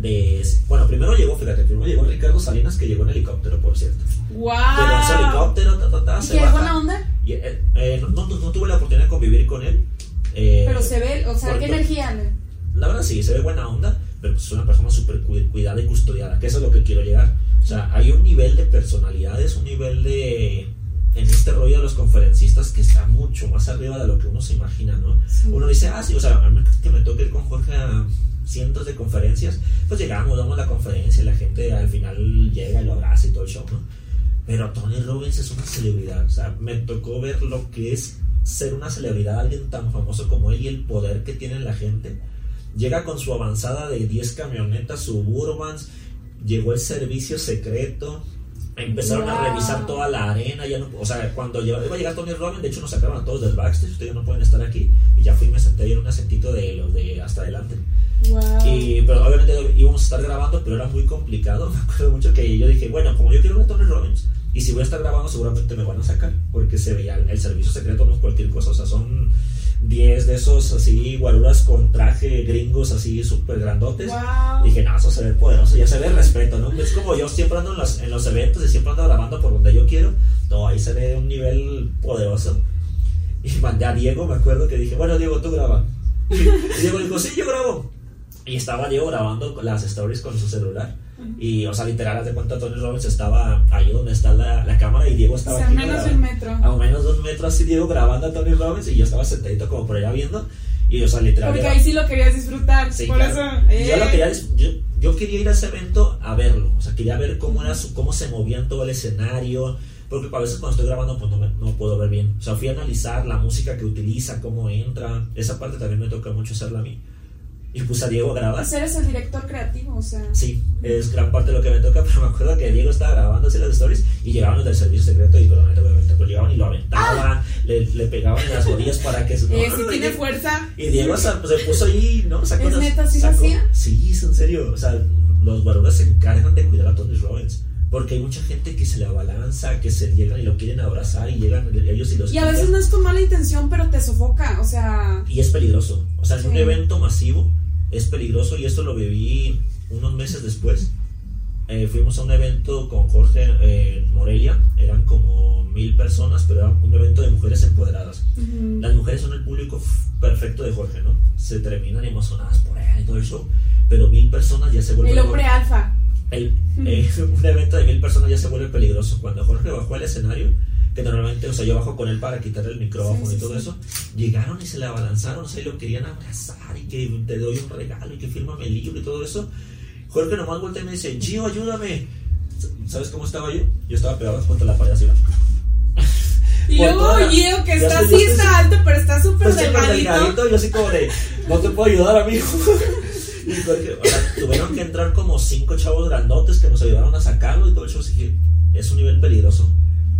de bueno primero llegó fíjate primero llegó Ricardo Salinas que llegó en helicóptero por cierto ¡Wow! llegó en su helicóptero ta, ta, ta, ¿Y se qué baja. buena onda? Y, eh, eh, no, no- no tuve la oportunidad de convivir con él. eh, Pero se ve, o sea, ¿qué energía? La verdad sí, se ve buena onda, pero pues es una persona súper cu- cuidada y custodiada, que eso es lo que quiero llegar. O sea, hay un nivel de personalidades, un nivel de... En este rollo de los conferencistas que está mucho más arriba de lo que uno se imagina, ¿no? Sí. Uno dice, ah, sí, o sea, a mí que me toque ir con Jorge a cientos de conferencias, pues llegamos, damos la conferencia, la gente al final llega y lo abraza y todo el show, ¿no? Pero Tony Robbins es una celebridad. O sea, me tocó ver lo que es ser una celebridad, alguien tan famoso como él y el poder que tiene la gente. Llega con su avanzada de 10 camionetas suburbans, llegó el servicio secreto, empezaron a Wow. revisar toda la arena. Ya no, o sea, cuando iba a llegar Tony Robbins, de hecho nos sacaron a todos del backstage, ustedes no pueden estar aquí. Y ya fui y me senté ahí en un asientito de los de hasta adelante. ¡Wow! Y, pero obviamente íbamos a estar grabando, pero era muy complicado. Me acuerdo mucho que yo dije, bueno, como yo quiero ver a Tony Robbins, y si voy a estar grabando, seguramente me van a sacar, porque se veía el servicio secreto, no es cualquier cosa. O sea, son 10 de esos así, guaruras con traje gringos así súper grandotes. ¡Wow! Dije, no, eso se ve poderoso, ya se ve el respeto, ¿no? Es como yo siempre ando en los, en los eventos y siempre ando grabando por donde yo quiero. No, ahí se ve un nivel poderoso. Y mandé a Diego, me acuerdo que dije, bueno, Diego, tú graba. Y Diego dijo, sí, yo grabo. Y estaba Diego grabando las stories con su celular. Y, o sea, literal, haz de cuenta, Tony Robbins estaba ahí donde está la, la cámara y Diego O estaba sea, aquí. menos de un metro. A menos de un metro así, Diego grabando a Tony Robbins y yo estaba sentadito como por allá viendo. Y, o sea, literal. Porque era- ahí sí lo querías disfrutar. Sí, por claro. eso. eh. yo, lo quería, dis- yo, yo quería ir a ese evento a verlo, o sea, quería ver cómo, era su, cómo se movía en todo el escenario, porque a veces cuando estoy grabando pues no, me- no puedo ver bien. O sea, fui a analizar la música que utiliza, cómo entra, esa parte también me toca mucho hacerla a mí. Y puse a Diego a grabar. Pues eres el director creativo, o sea. Sí, es gran parte de lo que me toca, pero me acuerdo que Diego estaba grabando así las stories y llegaban los del servicio secreto y pues, obviamente, pues llegaban y lo aventaban, le, le pegaban en las rodillas para que... Eh, no, sí no, no, tiene y- fuerza. y Diego sa- se puso ahí, ¿no? Sacó ¿Es las- neta, sí lo sacó- hacía? Sí, es en serio. O sea, los varones se encargan de cuidar a Tony Robbins. Porque hay mucha gente que se le abalanza, que se llegan y lo quieren abrazar y llegan ellos y los Y a veces no es con mala intención, pero te sofoca, o sea... Y es peligroso. O sea, en un evento masivo es peligroso y esto lo viví unos meses después. Eh, fuimos a un evento con Jorge eh, en Morelia, eran como mil personas, pero era un evento de mujeres empoderadas. Las mujeres son el público perfecto de Jorge, ¿no? Se terminan emocionadas por él y todo el show, pero mil personas ya se vuelven... El hombre alfa. el- eh, un evento de mil personas ya se vuelve peligroso. Cuando Jorge bajó al escenario, que normalmente, o sea, yo bajo con él para quitarle el micrófono Sí, sí, y todo sí. eso, llegaron y se le abalanzaron, o sea, y lo querían abrazar y que te doy un regalo y que fírmame el libro y todo eso. Jorge nomás voltea y me dice, Gio, ayúdame. ¿Sabes cómo estaba yo? Yo estaba pegado contra la pared así. Y Por luego toda Gio, que está así, estoy- está alto, pero está súper Pues delgadito. delgadito, yo así como de, no te puedo ayudar, amigo. Y Jorge, o sea, tuvieron que entrar como cinco chavos grandotes que nos ayudaron a sacarlo y todo el show. Así que es un nivel peligroso.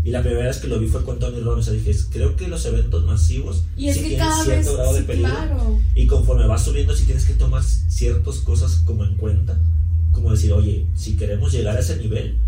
Y la primera vez que lo vi fue con Tony Robbins. O sea, dije, creo que los eventos masivos Y es sí que tienen cada cierto vez, grado de sí, peligro. claro. Y conforme vas subiendo, sí tienes que tomar ciertas cosas como en cuenta. Como decir, oye, si queremos llegar a ese nivel,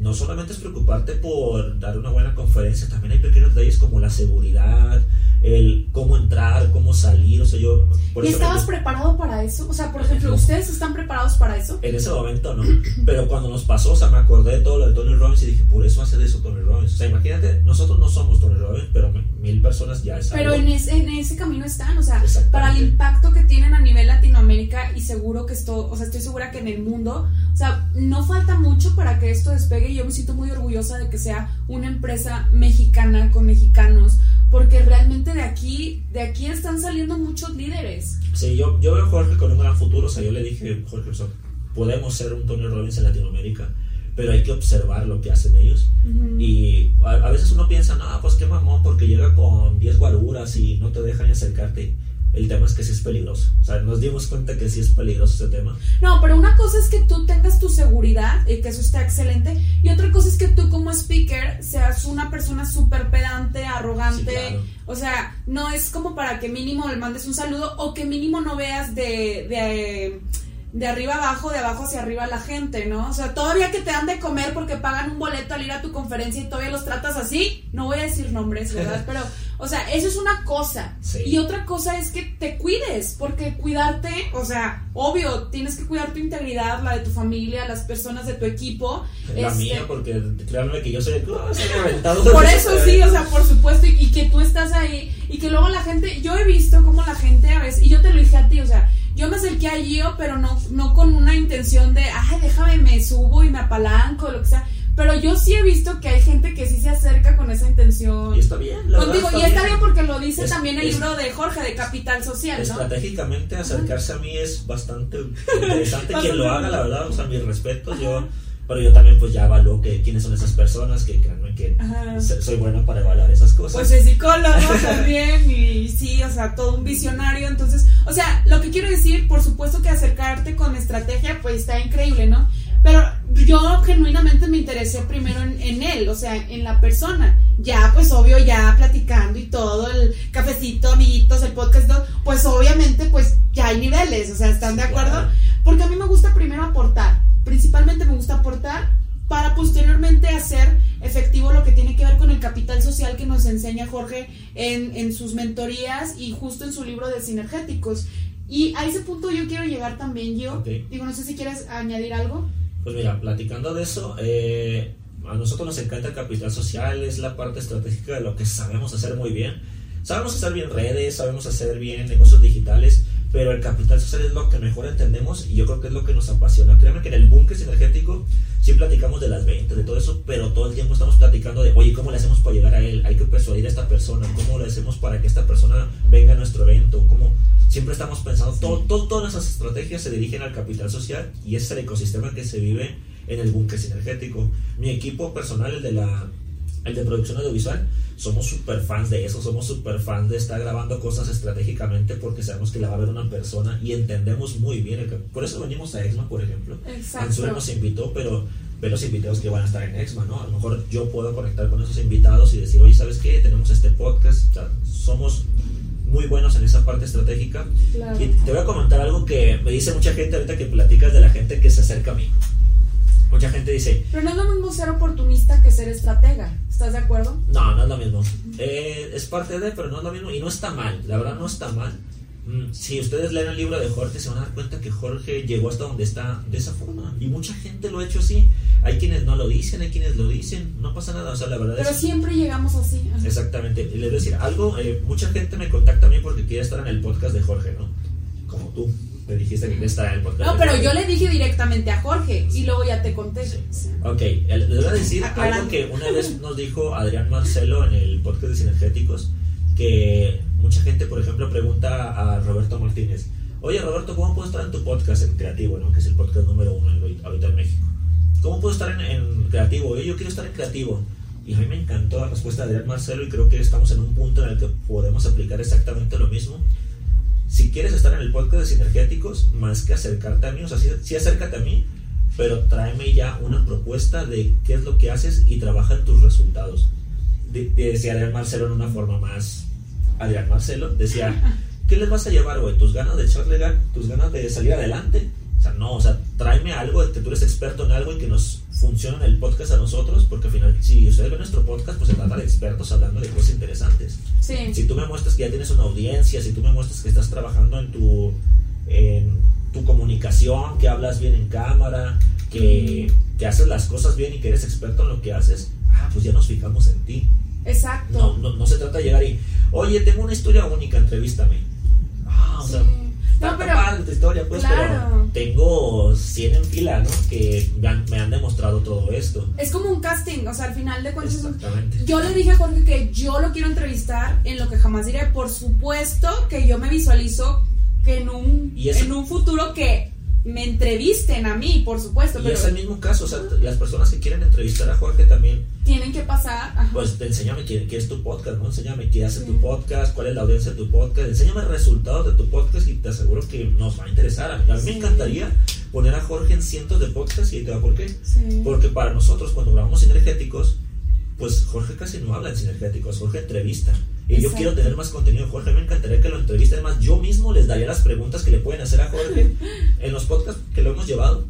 no solamente es preocuparte por dar una buena conferencia, también hay pequeños detalles como la seguridad, el cómo entrar, cómo salir. O sea, yo. Por ¿Y me estabas preparado para eso? O sea, por ejemplo, No. ¿ustedes están preparados para eso? En ese momento no. Pero cuando nos pasó, o sea, me acordé de todo lo de Tony Robbins y dije, por eso hace de eso Tony Robbins. O sea, imagínate, nosotros no somos Tony Robbins, pero mil personas ya es Pero algo. en ese, en ese camino están, o sea, para el impacto que tienen a nivel Latinoamérica y seguro que esto, o sea, estoy segura que en el mundo, o sea, no falta mucho para que esto despegue y yo me siento muy orgullosa de que sea una empresa mexicana con mexicanos, porque realmente de aquí, de aquí están saliendo muchos líderes. Sí, yo, yo veo a Jorge con un gran futuro. O sea, yo le dije, Jorge, o sea, podemos ser un Tony Robbins en Latinoamérica, pero hay que observar lo que hacen ellos. Y a, a veces uno piensa, no, pues qué mamón, porque llega con 10 guaruras y no te dejan acercarte. El tema es que sí es peligroso. O sea, nos dimos cuenta que sí es peligroso ese tema. No, pero una cosa es que tú tengas tu seguridad y que eso está excelente. Y otra cosa es que tú como speaker seas una persona súper pedante, arrogante. Sí, claro. O sea, no es como para que mínimo le mandes un saludo o que mínimo no veas de, de, de arriba abajo, de abajo hacia arriba la gente, ¿no? O sea, todavía que te dan de comer porque pagan un boleto al ir a tu conferencia y todavía los tratas así. No voy a decir nombres, ¿verdad? Pero, o sea, eso es una cosa. Sí. Y otra cosa es que te cuides, porque cuidarte, o sea, obvio, tienes que cuidar tu integridad, la de tu familia, las personas de tu equipo. La Este, mía, porque créanme que yo soy, soy reventado. Por eso sí, o sea, por supuesto, y, y que tú estás ahí, y que luego la gente, yo he visto como la gente a veces, y yo te lo dije a ti, o sea, yo me acerqué a Gio, pero no, no con una intención de, ay, déjame, me subo y me apalanco, lo que sea. Pero yo sí he visto que hay gente que sí se acerca con esa intención. Y está bien, la verdad Contigo, y está bien porque lo dice Es- también el es- libro de Jorge, de Capital Social, ¿no? Estratégicamente acercarse a mí es bastante interesante. Quien lo haga, la verdad, o sea, mis respetos. Yo, pero yo también, pues ya evalúo que, quiénes son esas personas, que créanme que Ajá. soy bueno para evaluar esas cosas. Pues es psicólogo también y sí, o sea, todo un visionario. Entonces, o sea, lo que quiero decir, por supuesto que acercarte con estrategia, pues está increíble, ¿no? Pero yo genuinamente me interesé primero en, en él, o sea, en la persona. Ya, pues obvio, ya platicando y todo, el cafecito, amiguitos, el podcast, todo, pues obviamente, pues ya hay niveles, o sea, ¿están de acuerdo? Porque a mí me gusta primero aportar, principalmente me gusta aportar para posteriormente hacer efectivo lo que tiene que ver con el capital social que nos enseña Jorge en, en sus mentorías y justo en su libro de sinergéticos. Y a ese punto yo quiero llegar también, yo. Digo, no sé si quieres añadir algo. Pues mira, platicando de eso, eh, a nosotros nos encanta el capital social, es la parte estratégica de lo que sabemos hacer muy bien. Sabemos hacer bien redes, sabemos hacer bien negocios digitales, pero el capital social es lo que mejor entendemos y yo creo que es lo que nos apasiona. Créanme que en el búnker sinergético sí platicamos de las ventas, de todo eso, pero todo el tiempo estamos platicando de, oye, ¿cómo le hacemos para llegar a él? Hay que persuadir a esta persona, ¿cómo le hacemos para que esta persona venga a nuestro evento? ¿Cómo? Siempre estamos pensando, todo, todo- todas nuestras estrategias se dirigen al capital social y es el ecosistema que se vive en el búnker sinergético. Mi equipo personal, el de la el de producción audiovisual, somos super fans de eso, somos super fans de estar grabando cosas estratégicamente porque sabemos que la va a ver una persona y entendemos muy bien. el por eso venimos a Exma, por ejemplo. Ansura nos invitó, pero ve los invitados que van a estar en Exma, ¿no? A lo mejor yo puedo conectar con esos invitados y decir, oye, ¿sabes qué? Tenemos este podcast, o sea, somos muy buenos en esa parte estratégica. Claro. Y te voy a comentar algo que me dice mucha gente ahorita que platicas de la gente que se acerca a mí. Mucha gente dice, Pero no es lo mismo ser oportunista que ser estratega. ¿Estás de acuerdo? no, no es lo mismo. Eh, es parte de, pero no es lo mismo. Y no está mal, la verdad no está mal. Mm, Si ustedes leen el libro de Jorge, se van a dar cuenta que Jorge llegó hasta donde está de esa forma. Y mucha gente lo ha hecho así. Hay quienes no lo dicen, hay quienes lo dicen. No pasa nada. O sea, la verdad Pero es siempre llegamos así. Ajá. Exactamente. Y les voy a decir algo. eh, mucha gente me contacta a mí porque quiere estar en el podcast de Jorge, ¿no? Como tú. Me dijiste que estar en el podcast. No, pero yo le dije directamente a Jorge y luego ya te conté. Sí. Ok, les voy a decir Aclarando. algo que una vez nos dijo Adrián Marcelo en el podcast de Sinergéticos, que mucha gente, por ejemplo, pregunta a Roberto Martínez, oye Roberto, ¿cómo puedo estar en tu podcast en Creativo, ¿no? que es el podcast número uno ahorita en México? ¿Cómo puedo estar en, en Creativo? Oye, yo quiero estar en Creativo. Y a mí me encantó la respuesta de Adrián Marcelo y creo que estamos en un punto en el que podemos aplicar exactamente lo mismo. Si quieres estar en el podcast de Sinergéticos, más que acercarte a mí, o sea, sí, sí acércate a mí, pero tráeme ya una propuesta de qué es lo que haces y trabaja en tus resultados. De- de- decía Adrián Marcelo en una forma más Adrián Marcelo, decía, ¿qué les vas a llevar, güey? ¿Tus ganas de echarle tus ganas de salir adelante? Sea, no, o sea, tráeme algo de que tú eres experto en algo y que nos funcione en el podcast a nosotros, porque al final, si ustedes ven nuestro podcast, pues se trata de expertos hablando de cosas interesantes. Sí. Si tú me muestras que ya tienes una audiencia, si tú me muestras que estás trabajando en tu, en tu comunicación, que hablas bien en cámara, que, que haces las cosas bien y que eres experto en lo que haces, ah, pues ya nos fijamos en ti. Exacto. No, no, no se trata de llegar y, oye, tengo una historia única, entrevístame. Ah, o Sí. sea, No, pero- padre tu historia, pues, claro. pero tengo 100 en fila, ¿no? Que me han, demostrado todo esto. Es como un casting, o sea, al final de cuentas Exactamente. Yo le dije a Jorge que yo lo quiero entrevistar en lo que jamás diré. Por supuesto que yo me visualizo que en un, en un futuro que me entrevisten a mí, por supuesto, Y pero es el mismo caso, o sea, las personas que quieren entrevistar a Jorge también tienen que pasar. ajá. Pues enséñame qué, qué es tu podcast, ¿no? Enséñame qué hace Sí. tu podcast, cuál es la audiencia de tu podcast, enséñame resultados de tu podcast y te aseguro que nos va a interesar. A mí, a mí me encantaría poner a Jorge en cientos de podcasts y te va por qué. Sí. Porque para nosotros, cuando grabamos sinergéticos, pues Jorge casi no habla en sinergéticos, Jorge entrevista. Y yo quiero tener más contenido de Jorge, me encantaría que lo entreviste. Además, yo mismo les daría las preguntas que le pueden hacer a Jorge en los podcasts que lo hemos llevado.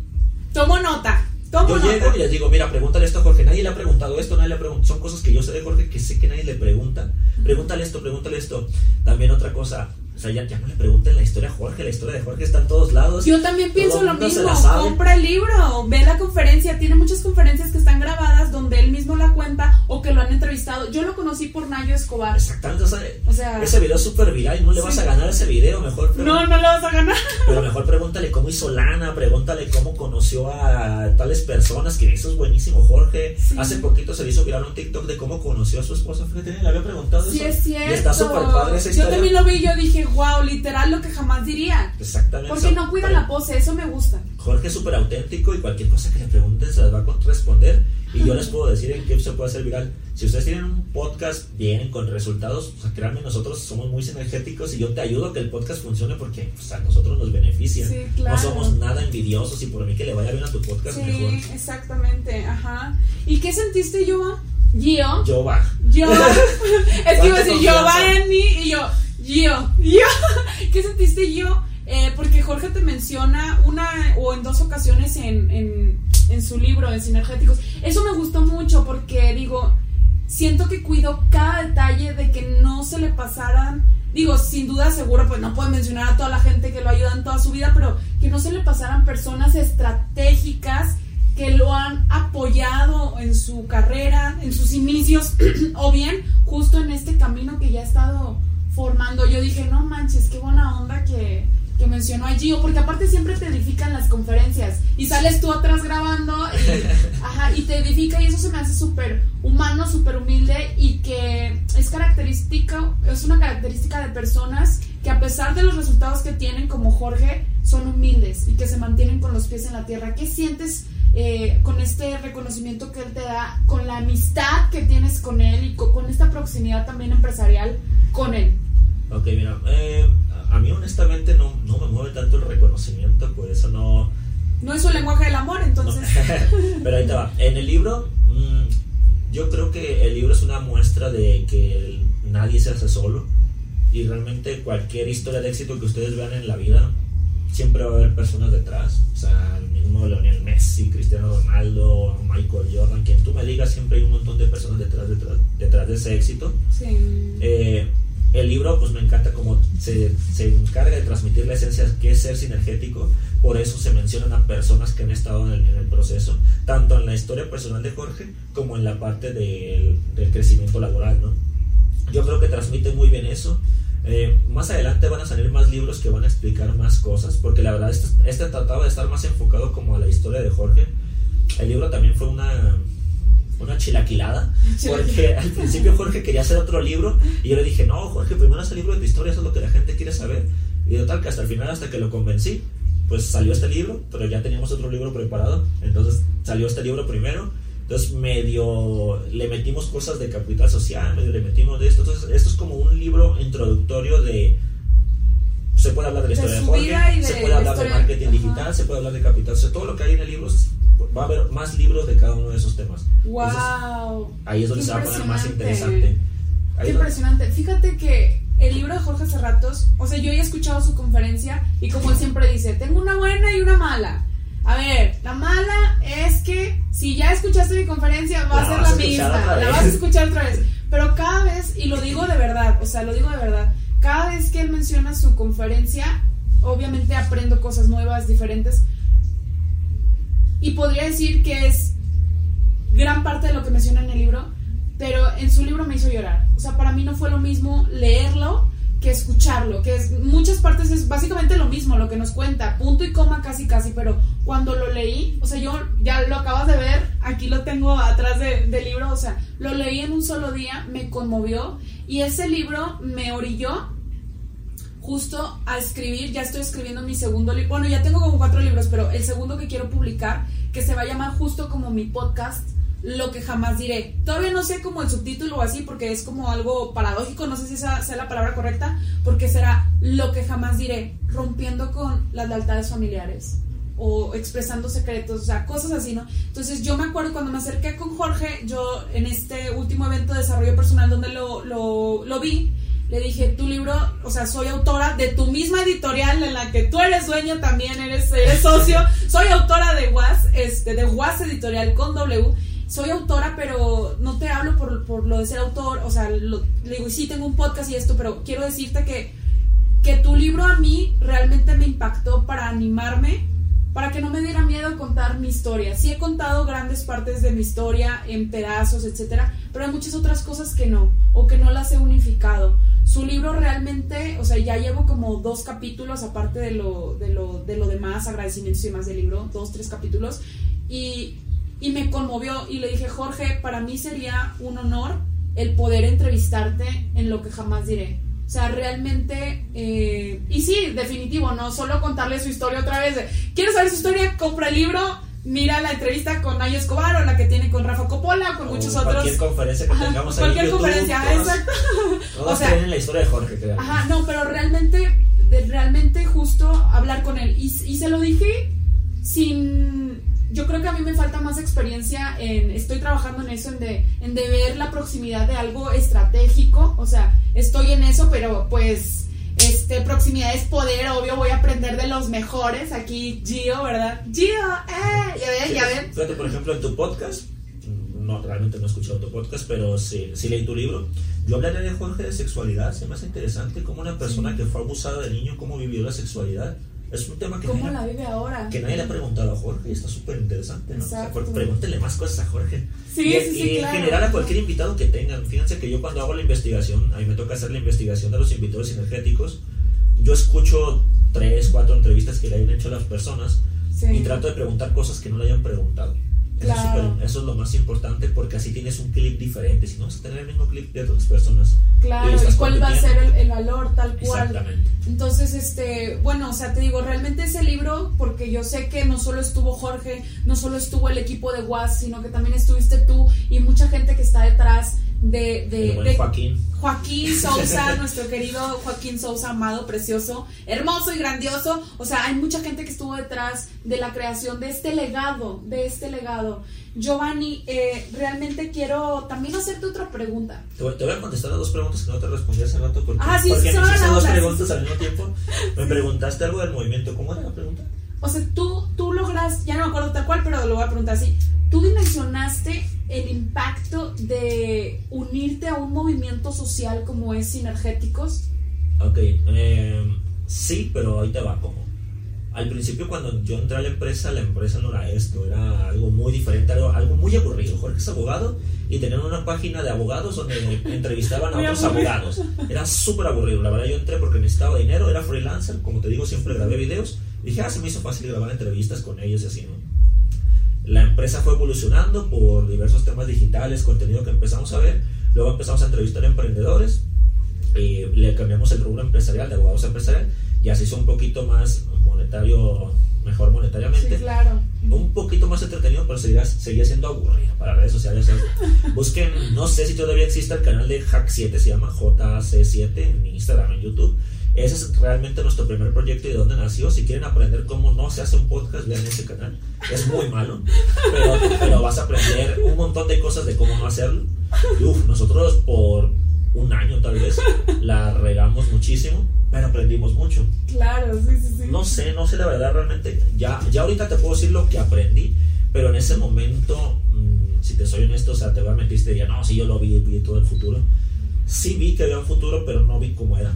Tomo nota. Tomo Yo nota. llego y les digo, mira, pregúntale esto a Jorge. Nadie le ha preguntado esto, nadie le ha preguntado. Son cosas que yo sé de Jorge que sé que nadie le pregunta. Pregúntale esto, pregúntale esto. También otra cosa, o sea, ya, ya no le pregunten la historia a Jorge. La historia de Jorge está en todos lados. Yo también pienso lo mismo. Compra el libro, ve la conferencia. Tiene muchas conferencias que están grabadas donde él mismo la cuenta o que lo han entrevistado. Yo lo conocí por Nayo Escobar. Exactamente, o sea, O sea, ese video es súper viral y no le Sí. vas a ganar ese video. Mejor, no, no lo vas a ganar. pero mejor pregúntale cómo hizo Lana, pregúntale cómo conoció a tales personas. Que eso es buenísimo, Jorge. Sí. Hace poquito se le hizo viral un TikTok de cómo conoció a su esposa. Fíjate, le había preguntado Sí, eso. es cierto. Y está súper padre esa Yo historia. también lo vi y yo dije, wow, literal lo que jamás diría. Exactamente. Porque no cuida la pose, eso me gusta. Jorge es súper auténtico y cualquier cosa que le pregunten se las va a responder. Y yo les puedo decir en qué se puede hacer viral. Si ustedes tienen un podcast bien, con resultados, o sea, créanme, nosotros somos muy sinergéticos y yo te ayudo a que el podcast funcione porque pues, a nosotros nos beneficia. Sí, claro. No somos nada envidiosos y por mí que le vaya bien a tu podcast, Sí, mejor. exactamente, ajá. ¿Y qué sentiste yo? Gio. Yo va. Yo. es que iba a decir yo, confianza. Barney, y yo, Gio. Yo. ¿Qué sentiste yo? Eh, porque Jorge te menciona una o en dos ocasiones en, en, en su libro de Sinergéticos. Eso me gustó mucho porque digo, siento que cuidó cada detalle de que no se le pasaran. Digo, sin duda seguro, pues no puede mencionar a toda la gente que lo ayuda en toda su vida, pero que no se le pasaran personas estratégicas que lo han apoyado en su carrera, en sus inicios, o bien justo en este camino que ya ha estado formando. Yo dije, no manches, qué buena onda que, que mencionó a Gio, porque aparte siempre te edifican las conferencias y sales tú atrás grabando y, ajá, y te edifica y eso se me hace súper humano, súper humilde y que es característica, es una característica de personas que a pesar de los resultados que tienen como Jorge, son humildes y que se mantienen con los pies en la tierra. ¿Qué sientes eh, con este reconocimiento que él te da, con la amistad que tienes con él y co- con, esta proximidad también empresarial con él? Ok, mira, eh, a- mí honestamente no, no me mueve tanto el reconocimiento, por eso no, No es su lenguaje del amor, No. entonces... Pero ahí te va. En el libro, mm, yo creo que el libro es una muestra de que nadie se hace solo. Y realmente cualquier historia de éxito que ustedes vean en la vida, siempre va a haber personas detrás. O sea, el mismo Lionel Messi, Cristiano Ronaldo, Michael Jordan, quien tú me digas, siempre hay un montón de personas detrás, detrás, detrás de ese éxito. Sí. Libro, pues me encanta como se, se encarga de transmitir la esencia que es ser sinergético. Por eso se mencionan a personas que han estado en el, en el proceso, tanto en la historia personal de Jorge como en la parte del, del crecimiento laboral, ¿no? Yo creo que transmite muy bien eso. Eh, más adelante van a salir más libros que van a explicar más cosas, porque la verdad este, este trataba de estar más enfocado como a la historia de Jorge. El libro también fue una, una chilaquilada, porque al principio Jorge quería hacer otro libro y yo le dije, no, Jorge, primero haz el libro de tu historia, eso es lo que la gente quiere saber. Y de tal que hasta el final, hasta que lo convencí, pues salió este libro, pero ya teníamos otro libro preparado, entonces salió este libro primero. Entonces medio le metimos cosas de capital social, medio le metimos de esto. Entonces esto es como un libro introductorio de... Se puede hablar de la historia de, Jorge, de se puede la hablar de marketing digital, se puede hablar de capital social, todo lo que hay en el libro, va a haber más libros de cada uno de esos temas. Entonces, Wow. ahí es donde se va a poner más interesante. Ahí Qué impresionante. Fíjate que el libro de Jorge Cerratos, o sea, yo he escuchado su conferencia y como él siempre dice, tengo una buena y una mala. A ver, la mala es que si ya escuchaste mi conferencia va a ser la misma, la vas a escuchar otra vez. Pero cada vez, y lo digo de verdad, o sea, lo digo de verdad, cada vez que él menciona su conferencia, obviamente aprendo cosas nuevas, diferentes. Y podría decir que es gran parte de lo que menciona en el libro, pero en su libro me hizo llorar. O sea, para mí no fue lo mismo leerlo que escucharlo, que es muchas partes es básicamente lo mismo lo que nos cuenta, punto y coma casi casi, pero cuando lo leí, o sea, yo ya lo acabas de ver, aquí lo tengo atrás de- libro, o sea, lo leí en un solo día, me conmovió y ese libro me orilló justo a escribir, ya estoy escribiendo mi segundo libro, bueno, ya tengo como cuatro libros, pero el segundo que quiero publicar, que se va a llamar justo como mi podcast, Lo que jamás diré. Todavía no sé como el subtítulo o así, porque es como algo paradójico, no sé si esa sea la palabra correcta, porque será Lo que jamás diré, rompiendo con las lealtades familiares o expresando secretos, o sea, cosas así, ¿no? Entonces yo me acuerdo cuando me acerqué con Jorge, yo en este último evento de desarrollo personal donde lo, lo, lo vi, le dije, tu libro, o sea, soy autora de tu misma editorial en la que tú eres dueño, también eres, eres socio, soy autora de WAS, este, de WAS Editorial con W, soy autora, pero no te hablo por, por lo de ser autor, o sea, lo- le digo, sí tengo un podcast y esto, pero quiero decirte que, que tu libro a mí realmente me impactó para animarme, para que no me diera miedo contar mi historia. Sí he contado grandes partes de mi historia en pedazos, etcétera, pero hay muchas otras cosas que no, o que no las he unificado. Su libro realmente, o sea, ya llevo como dos capítulos, aparte de lo, de lo, de lo demás, agradecimientos y demás del libro, dos, tres capítulos, y, y me conmovió y le dije, Jorge, para mí sería un honor el poder entrevistarte en lo que jamás diré. O sea, realmente, eh, y sí, definitivo, no solo contarle su historia otra vez. de, ¿Quieres saber su historia? Compra el libro, mira la entrevista con Nayo Escobar o la que tiene con Rafa Coppola o con O muchos Cualquier otros. conferencia que Ajá, tengamos ahí cualquier YouTube, conferencia, todos- exacto. Todos O sea, tienen la historia de Jorge, creo. Ajá, no, pero realmente, realmente justo hablar con él. Y, y se lo dije sin... Yo creo que a mí me falta más experiencia en... Estoy trabajando en eso, en de, en de ver la proximidad de algo estratégico. O sea, estoy en eso, pero pues... Este, proximidad es poder, obvio, voy a aprender de los mejores. Aquí, Gio, ¿verdad? Gio, eh, ya ven, ya ven. Fíjate, por ejemplo, en tu podcast, no, realmente no he escuchado tu podcast, pero sí, sí leí tu libro. Yo hablaré de Jorge de sexualidad, se me hace interesante cómo una persona que fue abusada de niño, cómo vivió la sexualidad. Es un tema que, ¿Cómo nadie, la vive ahora? que nadie le ha preguntado a Jorge y está súper interesante. ¿no? O sea, Exacto. pregúntele más cosas a Jorge. Sí, y, sí, sí, y en general a cualquier invitado que tengan. Fíjense que yo cuando hago la investigación, a mí me toca hacer la investigación de los invitados energéticos, yo escucho tres, cuatro entrevistas que le hayan hecho a las personas Sí. y trato de preguntar cosas que no le hayan preguntado. Eso, es Claro. súper- eso es lo más importante porque así tienes un clip diferente. Si no vas a tener el mismo clip de otras personas. Claro, y cuál va a ser el, el valor tal cual. Exactamente. Entonces, este, bueno, o sea, te digo, realmente ese libro, porque yo sé que no solo estuvo Jorge, no solo estuvo el equipo de WAS, sino que también estuviste tú y mucha gente que está detrás de, de, Joaquín. Joaquín Sousa, nuestro querido Joaquín Sousa, amado, precioso, hermoso y grandioso. O sea, hay mucha gente que estuvo detrás de la creación de este legado, de este legado. Giovanni, eh, realmente quiero también hacerte otra pregunta. Te voy, te voy a contestar las dos preguntas que no te respondí hace rato porque, Ah, sí, porque sí, me hiciste dos preguntas al mismo tiempo. Me preguntaste algo del movimiento. ¿Cómo era la pregunta? O sea, tú, tú logras, ya no me acuerdo tal cual, pero lo voy a preguntar así. ¿Tú dimensionaste el impacto de unirte a un movimiento social como es Sinergéticos? Ok, eh, sí, pero ahí te va como. Al principio cuando yo entré a la empresa, la empresa no era esto, era algo muy diferente, algo, algo muy aburrido. Jorge es abogado y tenían una página de abogados donde entrevistaban a otros aburrido. abogados. Era súper aburrido. La verdad yo entré porque necesitaba dinero, era freelancer, como te digo, siempre grabé videos. Dije, ah, se me hizo fácil grabar entrevistas con ellos y así, ¿no? La empresa fue evolucionando por diversos temas digitales, contenido que empezamos a ver. Luego empezamos a entrevistar emprendedores. y le cambiamos el rubro empresarial, de abogados empresarial. Ya se hizo un poquito más monetario, mejor monetariamente. Sí, claro. Un poquito más entretenido, pero seguía, seguía siendo aburrido para redes sociales. Busquen, no sé si todavía existe el canal de Hack7, se llama JC7 en Instagram, en YouTube. Ese es realmente nuestro primer proyecto y de dónde nació. Si quieren aprender cómo no se hace un podcast, vean ese canal. Es muy malo, pero, pero vas a aprender un montón de cosas de cómo no hacerlo. Y, uf, nosotros por un año tal vez la regamos muchísimo, pero aprendimos mucho. Claro, sí, sí, sí. No sé, no sé la verdad realmente. Ya, ya ahorita te puedo decir lo que aprendí, pero en ese momento, mm, si te soy honesto, o sea, te voy a mentir, te diría, no, sí, yo lo vi, vi todo el futuro. Sí vi que había un futuro, pero no vi cómo era.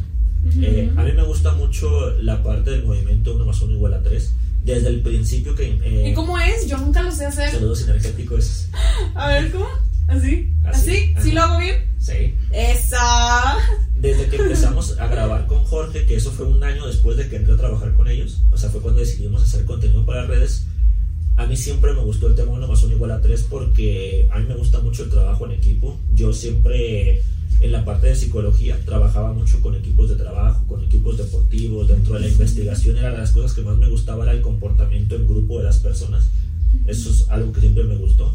Eh, a mí me gusta mucho la parte del movimiento 1 más 1 igual a 3. Desde el principio que... eh, ¿Y cómo es? Yo nunca lo sé hacer. Saludos energéticos. A ver, ¿cómo? ¿Así? Así, ¿Así? ¿Sí lo hago bien? Sí. ¡Esa! Desde que empezamos a grabar con Jorge, que eso fue un año después de que entré a trabajar con ellos, o sea, fue cuando decidimos hacer contenido para redes, a mí siempre me gustó el tema 1 más 1 igual a 3 porque a mí me gusta mucho el trabajo en equipo. Yo siempre en la parte de psicología trabajaba mucho con equipos de trabajo, con equipos deportivos, dentro de la investigación era de las cosas que más me gustaba era el comportamiento en grupo de las personas. Eso es algo que siempre me gustó.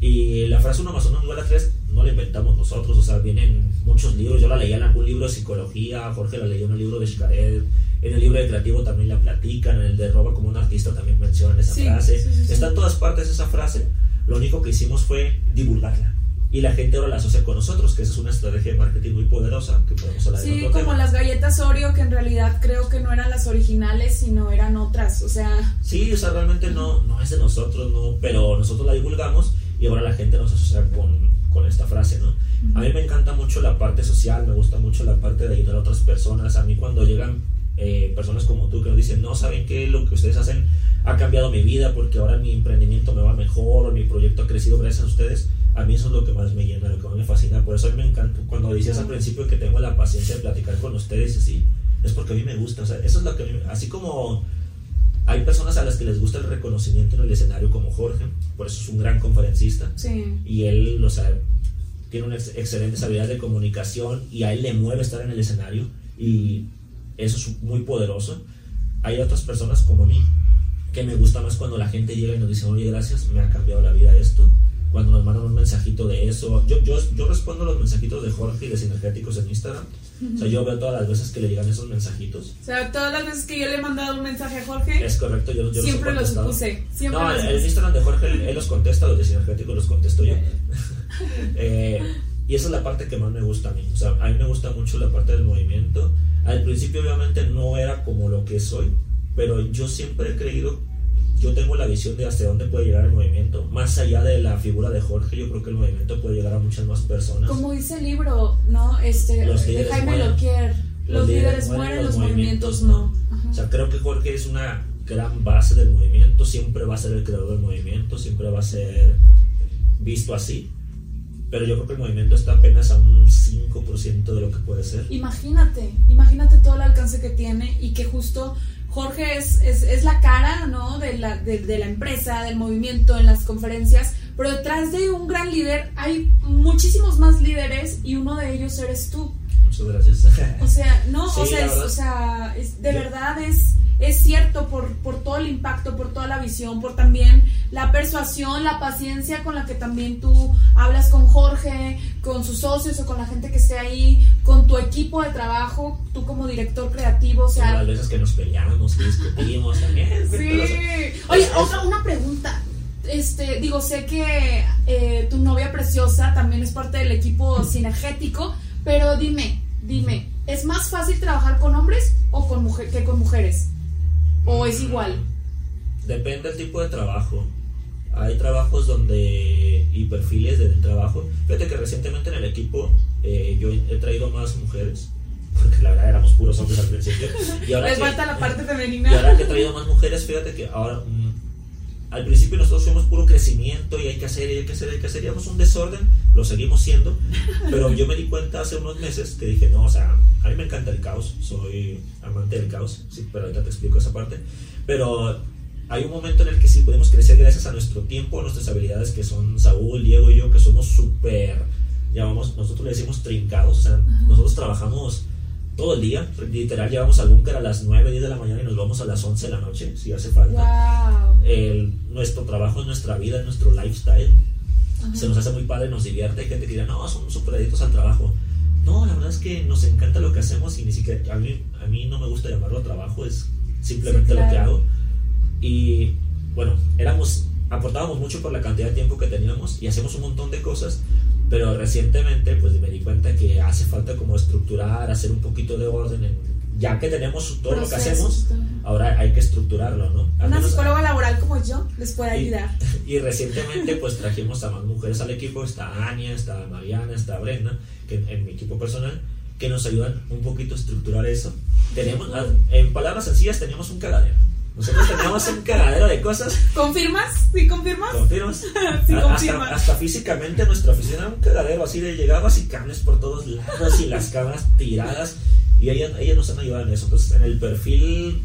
Y la frase 1 más 1 igual a 3 no la inventamos nosotros, o sea, vienen muchos libros. Yo la leía en algún libro de psicología, Jorge la leyó en el libro de Xcaret, en el libro de creativo también la platican, en el de Roba como un artista también mencionan esa Sí, frase. sí, sí. Está en todas partes esa frase. Lo único que hicimos fue divulgarla. Y la gente ahora la asocia con nosotros, que esa es una estrategia de marketing muy poderosa, que podemos hablar Sí, como tema. las galletas Oreo, que en realidad creo que no eran las originales, sino eran otras. O sea, Sí, o sea, realmente no, no es de nosotros, no, pero nosotros la divulgamos y ahora la gente nos asocia con, con esta frase, ¿no? A mí me encanta mucho la parte social, me gusta mucho la parte de ayudar a otras personas. A mí cuando llegan eh, personas como tú que nos dicen, no, ¿saben qué? Lo que ustedes hacen ha cambiado mi vida porque ahora mi emprendimiento me va mejor o mi proyecto ha crecido gracias a ustedes. A mí eso es lo que más me llena, lo que más me fascina. Por eso a mí me encanta. Cuando decías al principio que tengo la paciencia de platicar con ustedes así, es porque a mí me gusta. O sea, eso es lo que a mí, así como hay personas a las que les gusta el reconocimiento en el escenario como Jorge, por eso es un gran conferencista sí. y él, o sea, tiene una ex- excelentes habilidades de comunicación y a él le mueve estar en el escenario y eso es muy poderoso. Hay otras personas como mí que me gusta más cuando la gente llega y nos dice, oye, gracias, me ha cambiado la vida esto. Cuando nos mandan un mensajito de eso, yo, yo, yo respondo los mensajitos de Jorge y de Sinergéticos en Instagram. O sea, yo veo todas las veces que le llegan esos mensajitos. O sea, todas las veces que yo le he mandado un mensaje a Jorge, Es correcto, yo, yo los he siempre los puse. Siempre No, los el, el. Instagram de Jorge, él, los contesta, los de Sinergético los contesto yo. Eh, y esa es la parte que más me gusta a mí. O sea, a mí me gusta mucho la parte del movimiento. Al principio obviamente no era como lo que soy, pero yo siempre he creído, yo tengo la visión de hasta dónde puede llegar el movimiento. Más allá de la figura de Jorge, yo creo que el movimiento puede llegar a muchas más personas. Como dice el libro, ¿no? Este, Los de líderes Jaime mueren. Loquier. Los, líderes mueren, los movimientos no. Ajá. O sea, creo que Jorge es una gran base del movimiento, siempre va a ser el creador del movimiento, siempre va a ser visto así. Pero yo creo que el movimiento está apenas a un 5% de lo que puede ser. Imagínate, imagínate todo el alcance que tiene y que justo Jorge es, es, es la cara, ¿no? De la, de, de la empresa, del movimiento, en las conferencias, pero detrás de un gran líder hay muchísimos más líderes y uno de ellos eres tú. Muchas gracias. O sea, no, Sí, o sea, es, o sea, es- de Yo- verdad es, es cierto por, por todo el impacto, por toda la visión, por también la persuasión, la paciencia con la que también tú hablas con Jorge, con sus socios o con la gente que esté ahí, con tu equipo de trabajo, tú como director creativo, o sea... Las veces que nos peleamos, que discutimos también. Sí. Oye, otra, una pregunta. Este, digo, sé que eh, tu novia preciosa también es parte del equipo sinergético, pero dime, dime, ¿es más fácil trabajar con hombres o con mujer que con mujeres? ¿O es igual? Depende del tipo de trabajo. Hay trabajos donde y perfiles del trabajo. Fíjate que recientemente en el equipo eh, yo he traído más mujeres, porque la verdad éramos puros hombres al principio. Y ahora Les que, falta la parte femenina. Y ahora que he traído más mujeres, fíjate que ahora mm, al principio nosotros fuimos puro crecimiento y hay que hacer, y hay que hacer, hay que hacer, un desorden, lo seguimos siendo, pero yo me di cuenta hace unos meses que dije, no, o sea, a mí me encanta el caos, soy amante del caos, sí, pero ahorita te explico esa parte, pero hay un momento en el que sí podemos crecer gracias a nuestro tiempo, a nuestras habilidades que son Saúl, Diego y yo, que somos súper, llamamos, nosotros le decimos trincados, o sea, nosotros trabajamos todo el día, literal llevamos al búnker a las 9, 10 de la mañana y nos vamos a las 11 de la noche, si hace falta. El, nuestro trabajo es nuestra vida, es nuestro lifestyle. Se nos hace muy padre, nos divierte. Hay gente que dirá, no, son súper adictos al trabajo. No, la verdad es que nos encanta lo que hacemos y ni siquiera, a mí, a mí no me gusta llamarlo trabajo, es simplemente lo que hago. Y bueno, éramos, aportábamos mucho por la cantidad de tiempo que teníamos y hacemos un montón de cosas, pero recientemente pues me di cuenta que hace falta como estructurar, hacer un poquito de orden, ya que tenemos todo lo que hacemos, ahora hay que estructurarlo, ¿no? Una psicóloga laboral como yo les puede ayudar. Y, recientemente pues trajimos a más mujeres al equipo, está Ania, está Mariana, está Brenda, que en mi equipo personal, que nos ayudan un poquito a estructurar eso. Tenemos, en palabras sencillas, tenemos un cagadero. Nosotros teníamos un cagadero de cosas. ¿Confirmas? ¿Sí confirmas? ¿Confirmas? sí, confirmas. Hasta, físicamente nuestra oficina era un cagadero así de llegabas y cables por todos lados y las camas tiradas. Y ellas, ellas nos han ayudado en eso. Entonces, en el perfil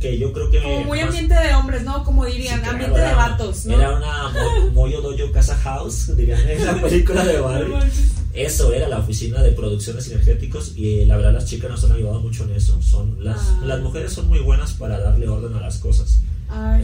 que yo creo que... Como muy ambiente de hombres, ¿no? Como dirían, ambiente de vatos, ¿no? Era una Moyo Dojo Casa House, dirían en la película de Barbie. Eso era la oficina de producciones energéticos y la verdad las chicas nos han ayudado mucho en eso. Son las, ah. las mujeres son muy buenas para darle orden a las cosas.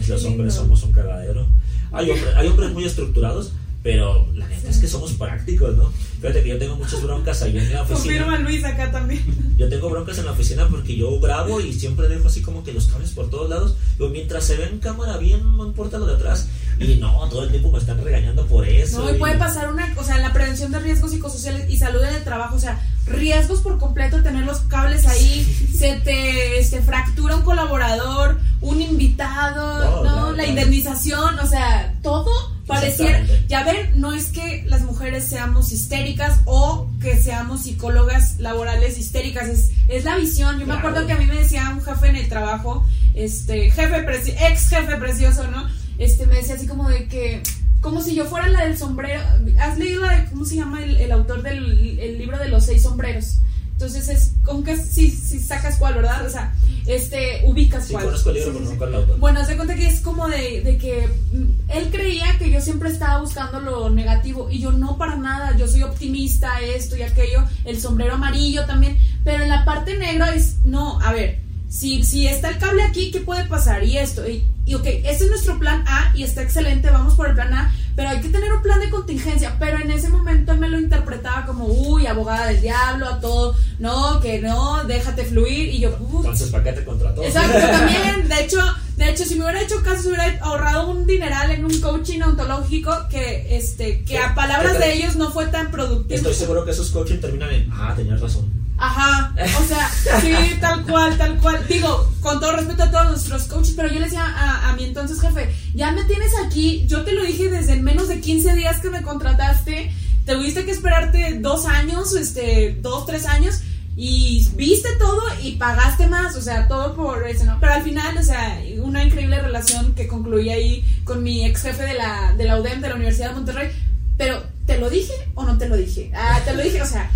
los hombres somos un cagadero. Hay, hay hombres muy estructurados, pero la neta es que somos prácticos, ¿no? Fíjate que yo tengo muchas broncas ahí en la oficina. Confirma Luis acá también. Yo tengo broncas en la oficina porque yo grabo y siempre dejo así como que los cables por todos lados. Mientras se ve en cámara bien, no importa lo de atrás. Y no, todo el tiempo me están regañando por eso. No, y, puede pasar una, o sea, la prevención de riesgos psicosociales y salud en el trabajo, o sea, riesgos por completo, tener los cables ahí, se te se fractura un colaborador, un invitado, ¿no? la indemnización, o sea, todo pareciera, ya ven, no es que las mujeres seamos histéricas o que seamos psicólogas laborales histéricas, es, es la visión. Yo me acuerdo que a mí me decía un jefe en el trabajo, este, jefe, ex jefe precioso, ¿no? Este, me decía así como de que, como si yo fuera la del sombrero, ¿has leído la de, cómo se llama el, autor del el libro de los seis sombreros? Entonces es como que si, si sacas cuál, ¿verdad? O sea, este, ubicas sí, cuál. Conozco el libro, sí, el autor. Bueno, se cuenta que es como de, de, que mm, él creía que yo siempre estaba buscando lo negativo y yo no para nada, yo soy optimista, esto y aquello, el sombrero amarillo también, pero en la parte negra es, no, a ver, si, si está el cable aquí, ¿qué puede pasar? Y esto, y, y ok, ese es nuestro plan A y está excelente, vamos por el plan A, pero hay que tener un plan de contingencia. Pero en ese momento me lo interpretaba como, uy, abogada del diablo, a todo, no, que no, déjate fluir. Y yo, uy. Entonces, paquete contra todo. Exacto, también. De hecho, de hecho, si me hubiera hecho caso, hubiera ahorrado un dineral en un coaching ontológico que, este, que a palabras de ellos no fue tan productivo. Estoy seguro que esos coaching terminan en, ah, tenías razón. Ajá, o sea, sí, tal cual, tal cual. Digo, con todo respeto a todos nuestros coaches, pero yo le decía a, mi entonces jefe, ya me tienes aquí, yo te lo dije desde menos de 15 días que me contrataste, tuviste que esperarte dos años, este, dos, tres años, y viste todo y pagaste más, o sea, todo por eso, ¿no? Pero al final, o sea, una increíble relación que concluí ahí con mi ex jefe de la, de la UDEM, de la Universidad de Monterrey, pero ¿te lo dije o no te lo dije? Ah, te lo dije, o sea,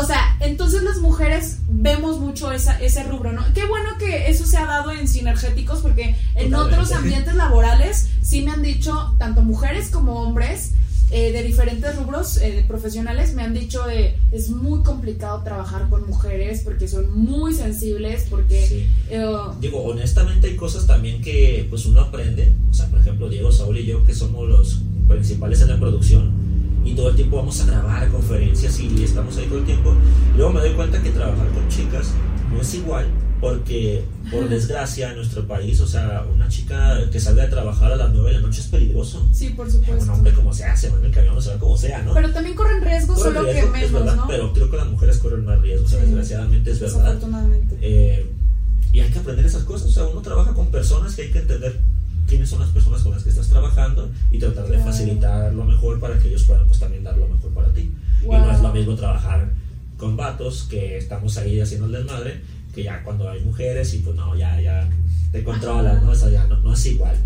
o sea, entonces las mujeres vemos mucho esa, ese rubro, ¿no? Qué bueno que eso se ha dado en sinergéticos porque en otros ambientes laborales sí me han dicho, tanto mujeres como hombres, eh, de diferentes rubros eh, profesionales me han dicho eh, es muy complicado trabajar con mujeres porque son muy sensibles, porque... Sí. eh, Digo, honestamente hay cosas también que pues uno aprende. O sea, por ejemplo, Diego, Saúl y yo, que somos los principales en la producción, y todo el tiempo vamos a grabar conferencias y estamos ahí todo el tiempo. Luego me doy cuenta que trabajar con chicas no es igual, porque por desgracia en nuestro país, o sea, una chica que salga de trabajar a las 9 de la noche es peligroso. sí, por Un supuesto. hombre como sea, se va en el camión, se va como sea, ¿no? Pero también corren riesgo, Corren solo riesgo, que es menos, verdad, ¿no? pero creo que las mujeres corren más riesgo, o sea, Sí. desgraciadamente es verdad. Desafortunadamente. Eh, y hay que aprender esas cosas. O sea, uno trabaja con personas que hay que entender quiénes son las personas con las que estás trabajando y tratar de facilitar lo mejor para que ellos puedan pues, también dar lo mejor para ti. Y no Wow. es lo mismo trabajar con vatos que estamos ahí haciendo el desmadre que ya cuando hay mujeres y pues no, ya, ya te controlas, ¿no? O sea, ya no, no es igual.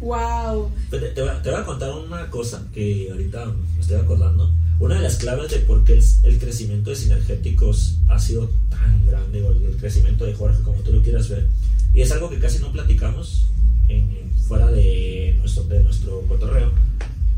Wow. Pero Te, te voy a, te voy a contar una cosa que ahorita me estoy acordando. Una de las claves de por qué el, el crecimiento de sinergéticos ha sido tan grande, o el, el crecimiento de Jorge, como tú lo quieras ver, y es algo que casi no platicamos en, fuera de nuestro, de nuestro cotorreo,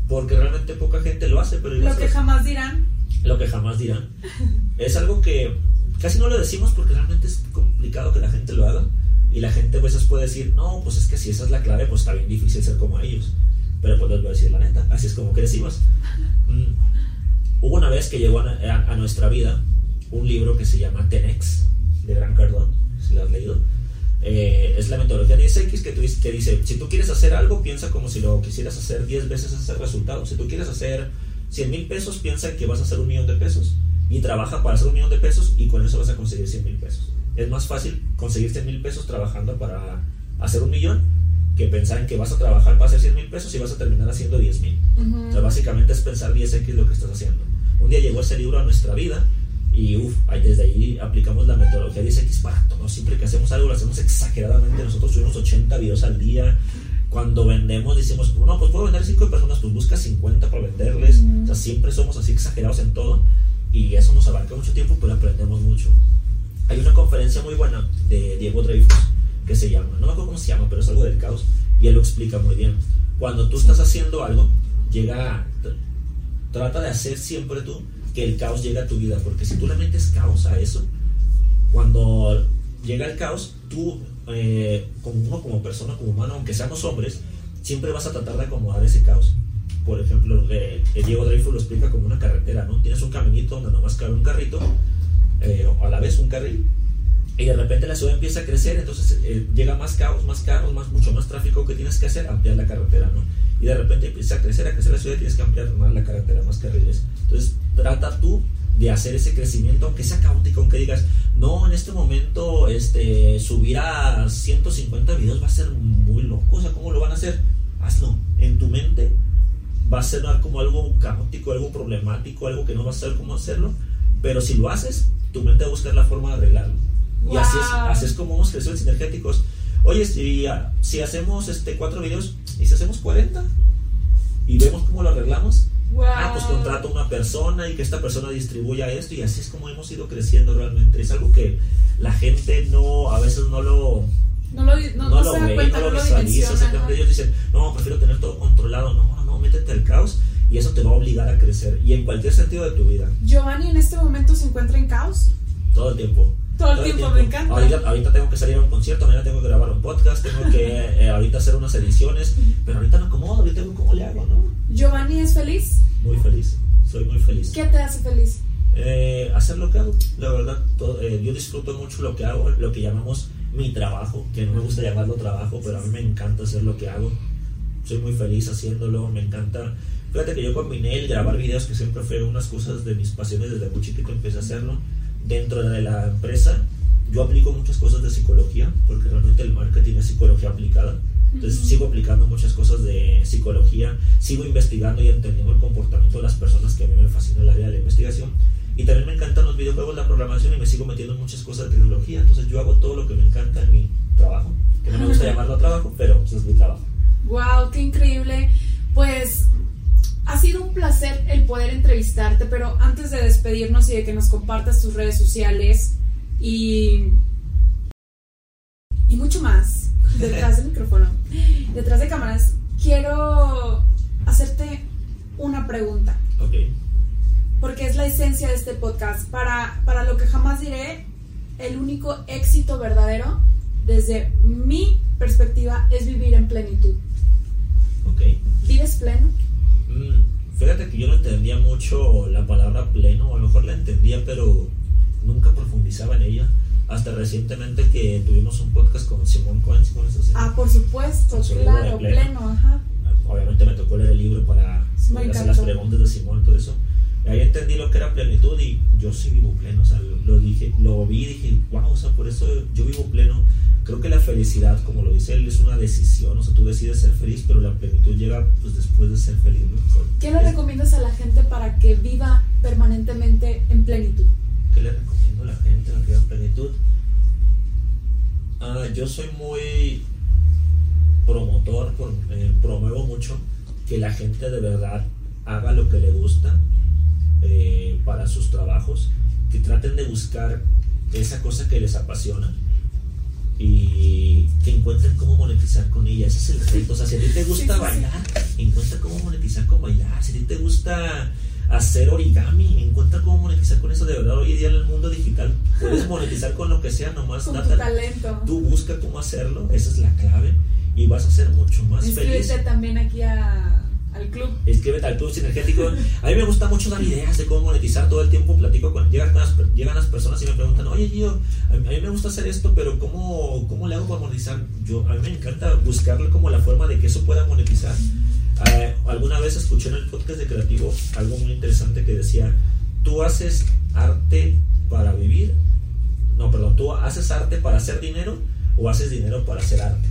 porque realmente poca gente lo hace, pero Lo que jamás dirán. lo que jamás dirán. Es algo que casi no lo decimos porque realmente es complicado que la gente lo haga. Y la gente a veces puede decir, no, pues es que si esa es la clave, pues está bien difícil ser como ellos. Pero pues les voy a decir la neta, así es como crecimos. Mm. Hubo una vez que llegó a, a- a nuestra vida un libro que se llama Tenex, de Gran Cardón, si lo has leído. Eh, es la metodología 10X que, que dice, si tú quieres hacer algo, piensa como si lo quisieras hacer 10 veces ese resultado. Si tú quieres hacer 100 mil pesos, piensa que vas a hacer un millón de pesos. Y trabaja para hacer un millón de pesos y con eso vas a conseguir 100 mil pesos. Es más fácil conseguir 100 mil pesos trabajando para hacer un millón que pensar en que vas a trabajar para hacer 100 mil pesos y vas a terminar haciendo 10 mil. Ujú. O sea, básicamente es pensar 10x lo que estás haciendo. Un día llegó ese libro a nuestra vida y uff, desde ahí aplicamos la metodología 10x para todo. Siempre que hacemos algo lo hacemos exageradamente. Nosotros subimos 80 videos al día. Cuando vendemos decimos, no, pues puedo vender 5 personas, pues busca 50 para venderles. Ujú. O sea, siempre somos así exagerados en todo y eso nos abarca mucho tiempo, pero aprendemos mucho. Hay una conferencia muy buena de Diego Dreyfus que se llama, no me acuerdo cómo se llama, pero es algo del caos y él lo explica muy bien. Cuando tú estás haciendo algo, llega, tr- trata de hacer siempre tú que el caos llegue a tu vida, porque si tú le metes caos a eso, cuando llega el caos, tú, eh, como uno, como persona, como humano, aunque seamos hombres, siempre vas a tratar de acomodar ese caos. Por ejemplo, eh, Diego Dreyfus lo explica como una carretera, ¿no? Tienes un caminito donde nomás cabe un carrito, eh, a la vez un carril, y de repente la ciudad empieza a crecer, entonces eh, llega más caos, más carros, más, mucho más tráfico que tienes que hacer, ampliar la carretera. Y de repente empieza a crecer, a crecer la ciudad y tienes que ampliar más la carretera, más carriles. Entonces trata tú de hacer ese crecimiento, aunque sea caótico, aunque digas, no, en este momento este, subir a 150 videos va a ser muy loco, o sea, ¿cómo lo van a hacer? Hazlo, en tu mente va a ser como algo caótico, algo problemático, algo que no vas a saber cómo hacerlo, pero si lo haces, tu mente va a buscar la forma de arreglarlo. Y así es, Wow. así es como hemos crecido en sinergéticos. Oye, si, si hacemos este, cuatro videos y si hacemos 40 y vemos cómo lo arreglamos, Wow. ah, pues contrato a una persona y que esta persona distribuya esto y así es como hemos ido creciendo realmente. Es algo que la gente no, a veces no lo, No, lo, no, no no lo se da ve, cuenta, no lo visualiza. exactamente. Ellos dicen, no, prefiero tener todo controlado. No, no, no, métete al caos y eso te va a obligar a crecer. Y en cualquier sentido de tu vida, Giovanni en este momento se encuentra en caos. todo el tiempo. Todo el tiempo, me encanta. Ahorita, ahorita tengo que salir a un concierto, mañana tengo que grabar un podcast, tengo que eh, ahorita hacer unas ediciones, pero ahorita me acomodo, ahorita veo cómo le hago, ¿no? Giovanni es feliz. Muy feliz, soy muy feliz. ¿Qué te hace feliz? Eh, hacer lo que hago, la verdad, todo- eh, yo disfruto mucho lo que hago, lo que llamamos mi trabajo, que no me gusta llamarlo trabajo, pero a mí me encanta hacer lo que hago. Soy muy feliz haciéndolo, me encanta. Fíjate que yo combiné el grabar videos, que siempre fue unas cosas de mis pasiones desde muy chiquito, empecé a hacerlo. Dentro de la empresa, yo aplico muchas cosas de psicología, porque realmente el marketing es psicología aplicada. Entonces Ujú. sigo aplicando muchas cosas de psicología, sigo investigando y entendiendo el comportamiento de las personas que a mí me fascina el área de la investigación. Y también me encantan los videojuegos, la programación y me sigo metiendo en muchas cosas de tecnología. Entonces yo hago todo lo que me encanta en mi trabajo, que no me gusta llamarlo trabajo, pero pues, es mi trabajo. Wow, qué increíble. Pues ha sido un placer poder entrevistarte, pero antes de despedirnos y de que nos compartas tus redes sociales y y mucho más detrás del micrófono, detrás de cámaras, quiero hacerte una pregunta. Ok. Porque es la esencia de este podcast. Para, para lo que jamás diré, el único éxito verdadero, desde mi perspectiva, es vivir en plenitud. Ok. ¿Vives pleno? Mm, fíjate que yo no entendía mucho la palabra pleno, a lo mejor la entendía, pero nunca profundizaba en ella. Hasta recientemente que tuvimos un podcast con Simón Cohen, ¿sí? Ah, por supuesto, claro, pleno. pleno, ajá. Obviamente me tocó leer el libro para hacer las preguntas de Simón y todo eso. Y ahí entendí lo que era plenitud y yo sí vivo pleno, o sea, lo, lo dije, lo vi y dije, wow, o sea, por eso yo vivo pleno. Creo que la felicidad, como lo dice él, es una decisión, o sea, tú decides ser feliz, pero la plenitud llega pues después de ser feliz, ¿no? ¿Qué le recomiendas a la gente para que viva permanentemente en plenitud? ¿Qué le recomiendo a la gente en la que viva plenitud? Ah, yo soy muy promotor, eh, promuevo mucho que la gente de verdad haga lo que le gusta eh, para sus trabajos, que traten de buscar esa cosa que les apasiona y que encuentren cómo monetizar con ella. Ese es el reto. O sea, si a ti te gusta Sí, sí. bailar, encuentra cómo monetizar con bailar. Si a ti te gusta hacer origami, encuentra cómo monetizar con eso. De verdad, hoy día en el mundo digital puedes monetizar con lo que sea, nomás Con tu talento. tú busca cómo hacerlo, esa es la clave y vas a ser mucho más feliz. Inscríbete también aquí a- al club. Escríbete al club sinergético. A mí me gusta mucho dar ideas de cómo monetizar todo el tiempo. Platico con. Llegan las, llegan las personas y me preguntan, oye, Gio, a mí, a mí me gusta hacer esto, pero ¿cómo, ¿cómo le hago para monetizar? Yo, a mí me encanta buscarle como la forma de que eso pueda monetizar. Eh, alguna vez escuché en el podcast de Creativo algo muy interesante que decía: Tú haces arte para vivir. No, perdón, tú haces arte para hacer dinero o haces dinero para hacer arte.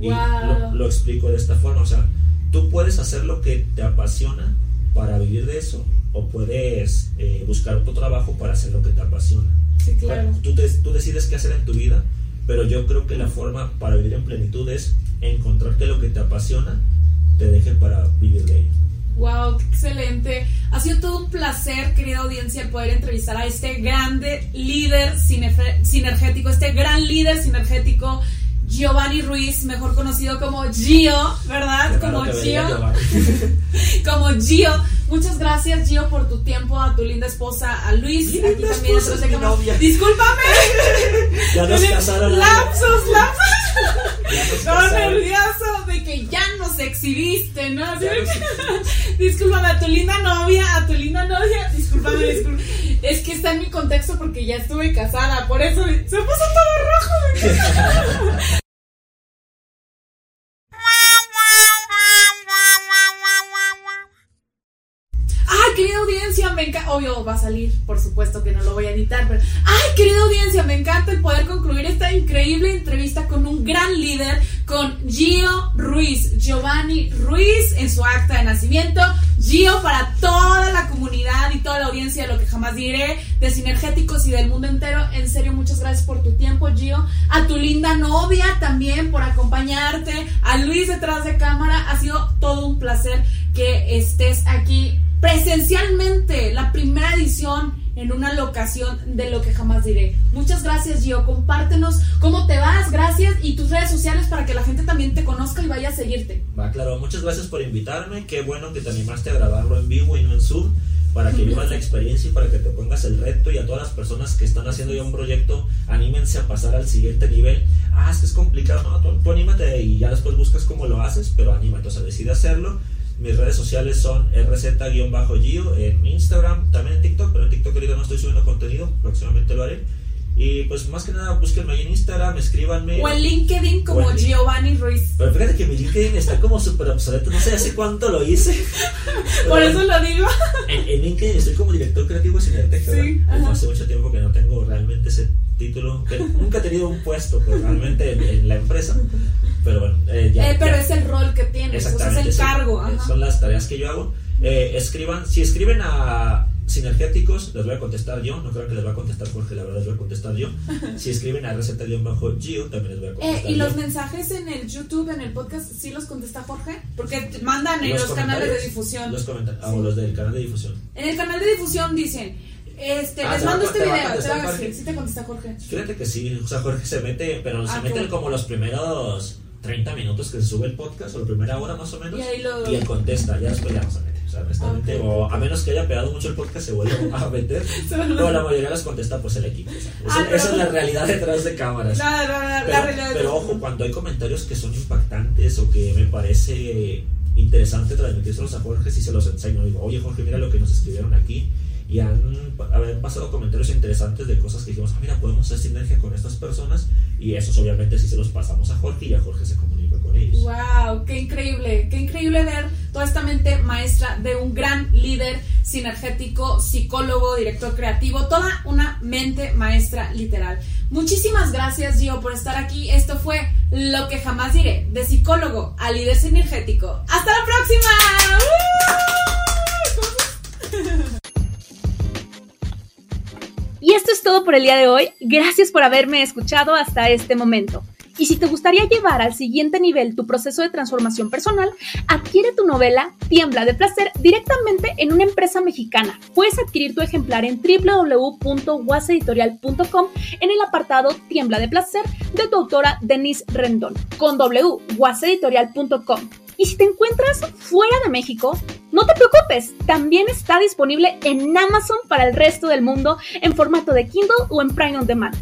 Y Wow. lo, lo explico de esta forma, o sea, tú puedes hacer lo que te apasiona para vivir de eso, o puedes eh, buscar otro trabajo para hacer lo que te apasiona. Sí, claro. Tú, te- tú decides qué hacer en tu vida, pero yo creo que la forma para vivir en plenitud es encontrarte lo que te apasiona, te deje para vivir de ello. Wow, qué excelente. Ha sido todo un placer, querida audiencia, poder entrevistar a este grande líder sinergético, este gran líder sinergético, Giovanni Ruiz, mejor conocido como Gio, ¿verdad? Como Gio. Como Gio. Muchas gracias, Gio, por tu tiempo, a tu linda esposa, a Luis. Aquí también esposa es de mi novia. Discúlpame. Ya nos casaron. Lapsos, lapsos. Estaba nervioso de que ya nos exhibiste, ¿no? Nos Discúlpame a tu linda novia, a tu linda novia. Discúlpame, discúlpame. Es que está en mi contexto porque ya estuve casada, por eso se puso todo rojo. Obvio, va a salir, por supuesto que no lo voy a editar, pero. Ay, querida audiencia, me encanta el poder concluir esta increíble entrevista con un gran líder, con Gio Ruiz, Giovanni Ruiz en su acta de nacimiento. Gio para toda la comunidad y toda la audiencia de lo que jamás diré, de Sinergéticos y del mundo entero. En serio, muchas gracias por tu tiempo, Gio. A tu linda novia también por acompañarte. A Luis detrás de cámara. Ha sido todo un placer que estés aquí presencialmente la primera edición en una locación de lo que jamás diré. Muchas gracias, Gio. Compártenos cómo te vas, gracias, y tus redes sociales para que la gente también te conozca y vaya a seguirte. Va, claro, muchas gracias por invitarme. Qué bueno que te animaste a grabarlo en vivo y no en Zoom, para que vivas la experiencia y para que te pongas el reto. Y a todas las personas que están haciendo ya un proyecto, anímense a pasar al siguiente nivel. Ah, es que es complicado, no, tú, tú anímate y ya después buscas cómo lo haces, pero anímate, o sea, decide hacerlo. Mis redes sociales son rz-gio en Instagram, también en TikTok, pero en TikTok ahorita no estoy subiendo contenido, próximamente lo haré. Y pues más que nada, búsquenme ahí en Instagram, escríbanme. O en LinkedIn como en Giovanni Ruiz. Pero fíjate que mi LinkedIn está como súper obsoleto, no sé hace cuánto lo hice. Por eso lo digo. En, en LinkedIn estoy como director creativo de Cineartec, Sí. Hace mucho tiempo que no tengo realmente ese título, que nunca he tenido un puesto pues, realmente en, en la empresa. Pero bueno, eh, ya. Eh, pero ya. es el rol que tienes, o sea, es el cargo. Eh. Son las tareas que yo hago. Eh, escriban, si escriben a sinergéticos, les voy a contestar yo. No creo que les va a contestar Jorge, la verdad les voy a contestar yo. Si escriben a receta-gio, también les voy a Eh, contestar y yo. los mensajes en el YouTube, en el podcast, ¿sí los contesta Jorge? Porque mandan en Los los, canales de difusión. Los comentarios, ah, Sí. o los del canal de difusión. En el canal de difusión dicen, este, Ah, les mando este video, te va a sí te contesta Jorge. Fíjate que sí, o sea, Jorge se mete, pero se Ah, qué mete como los primeros 30 minutos que se sube el podcast, o la primera hora más o menos. Y ahí lo- y él contesta, ya después le vamos a meter. sea, honestamente, o a menos que haya pegado mucho el podcast, se vuelve a meter. pero la mayoría las contesta pues el equipo. O sea, Ah, esa, esa pero- es la realidad detrás de cámaras. No, no, no, la Pero, realidad es- pero ojo, cuando hay comentarios que son impactantes o que me parece interesante transmitírselos a Jorge, si se los enseño. Digo, oye Jorge, mira lo que nos escribieron aquí. Y han, han pasado comentarios interesantes de cosas que dijimos, ah, mira, podemos hacer sinergia con estas personas. Y esos obviamente sí se los pasamos a Jorge y ya Jorge se comunica con ellos. Wow, qué increíble, qué increíble ver toda esta mente maestra de un gran líder sinergético, psicólogo, director creativo, toda una mente maestra literal. Muchísimas gracias Gio por estar aquí. Esto fue lo que jamás diré, de psicólogo a líder sinergético. Hasta la próxima. ¡Uh! Y esto es todo por el día de hoy. Gracias por haberme escuchado hasta este momento. Y si te gustaría llevar al siguiente nivel tu proceso de transformación personal, adquiere tu novela Tiembla de Placer directamente en una empresa mexicana. Puedes adquirir tu ejemplar en www.waseditorial.com en el apartado Tiembla de Placer de tu autora Denise Rendón con www.waseditorial.com. Y si te encuentras fuera de México, no te preocupes, también está disponible en Amazon para el resto del mundo en formato de Kindle o en Prime on Demand.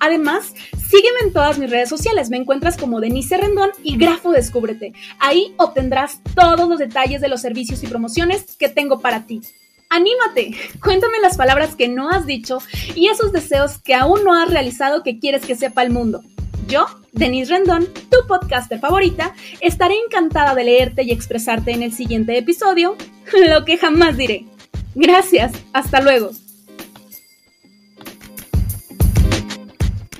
Además, sígueme en todas mis redes sociales, me encuentras como Denise Rendón y Grafo Descúbrete. Ahí obtendrás todos los detalles de los servicios y promociones que tengo para ti. ¡Anímate! Cuéntame las palabras que no has dicho y esos deseos que aún no has realizado que quieres que sepa el mundo. Yo, Denise Rendón, tu podcaster favorita, estaré encantada de leerte y expresarte en el siguiente episodio, lo que jamás diré. Gracias, hasta luego.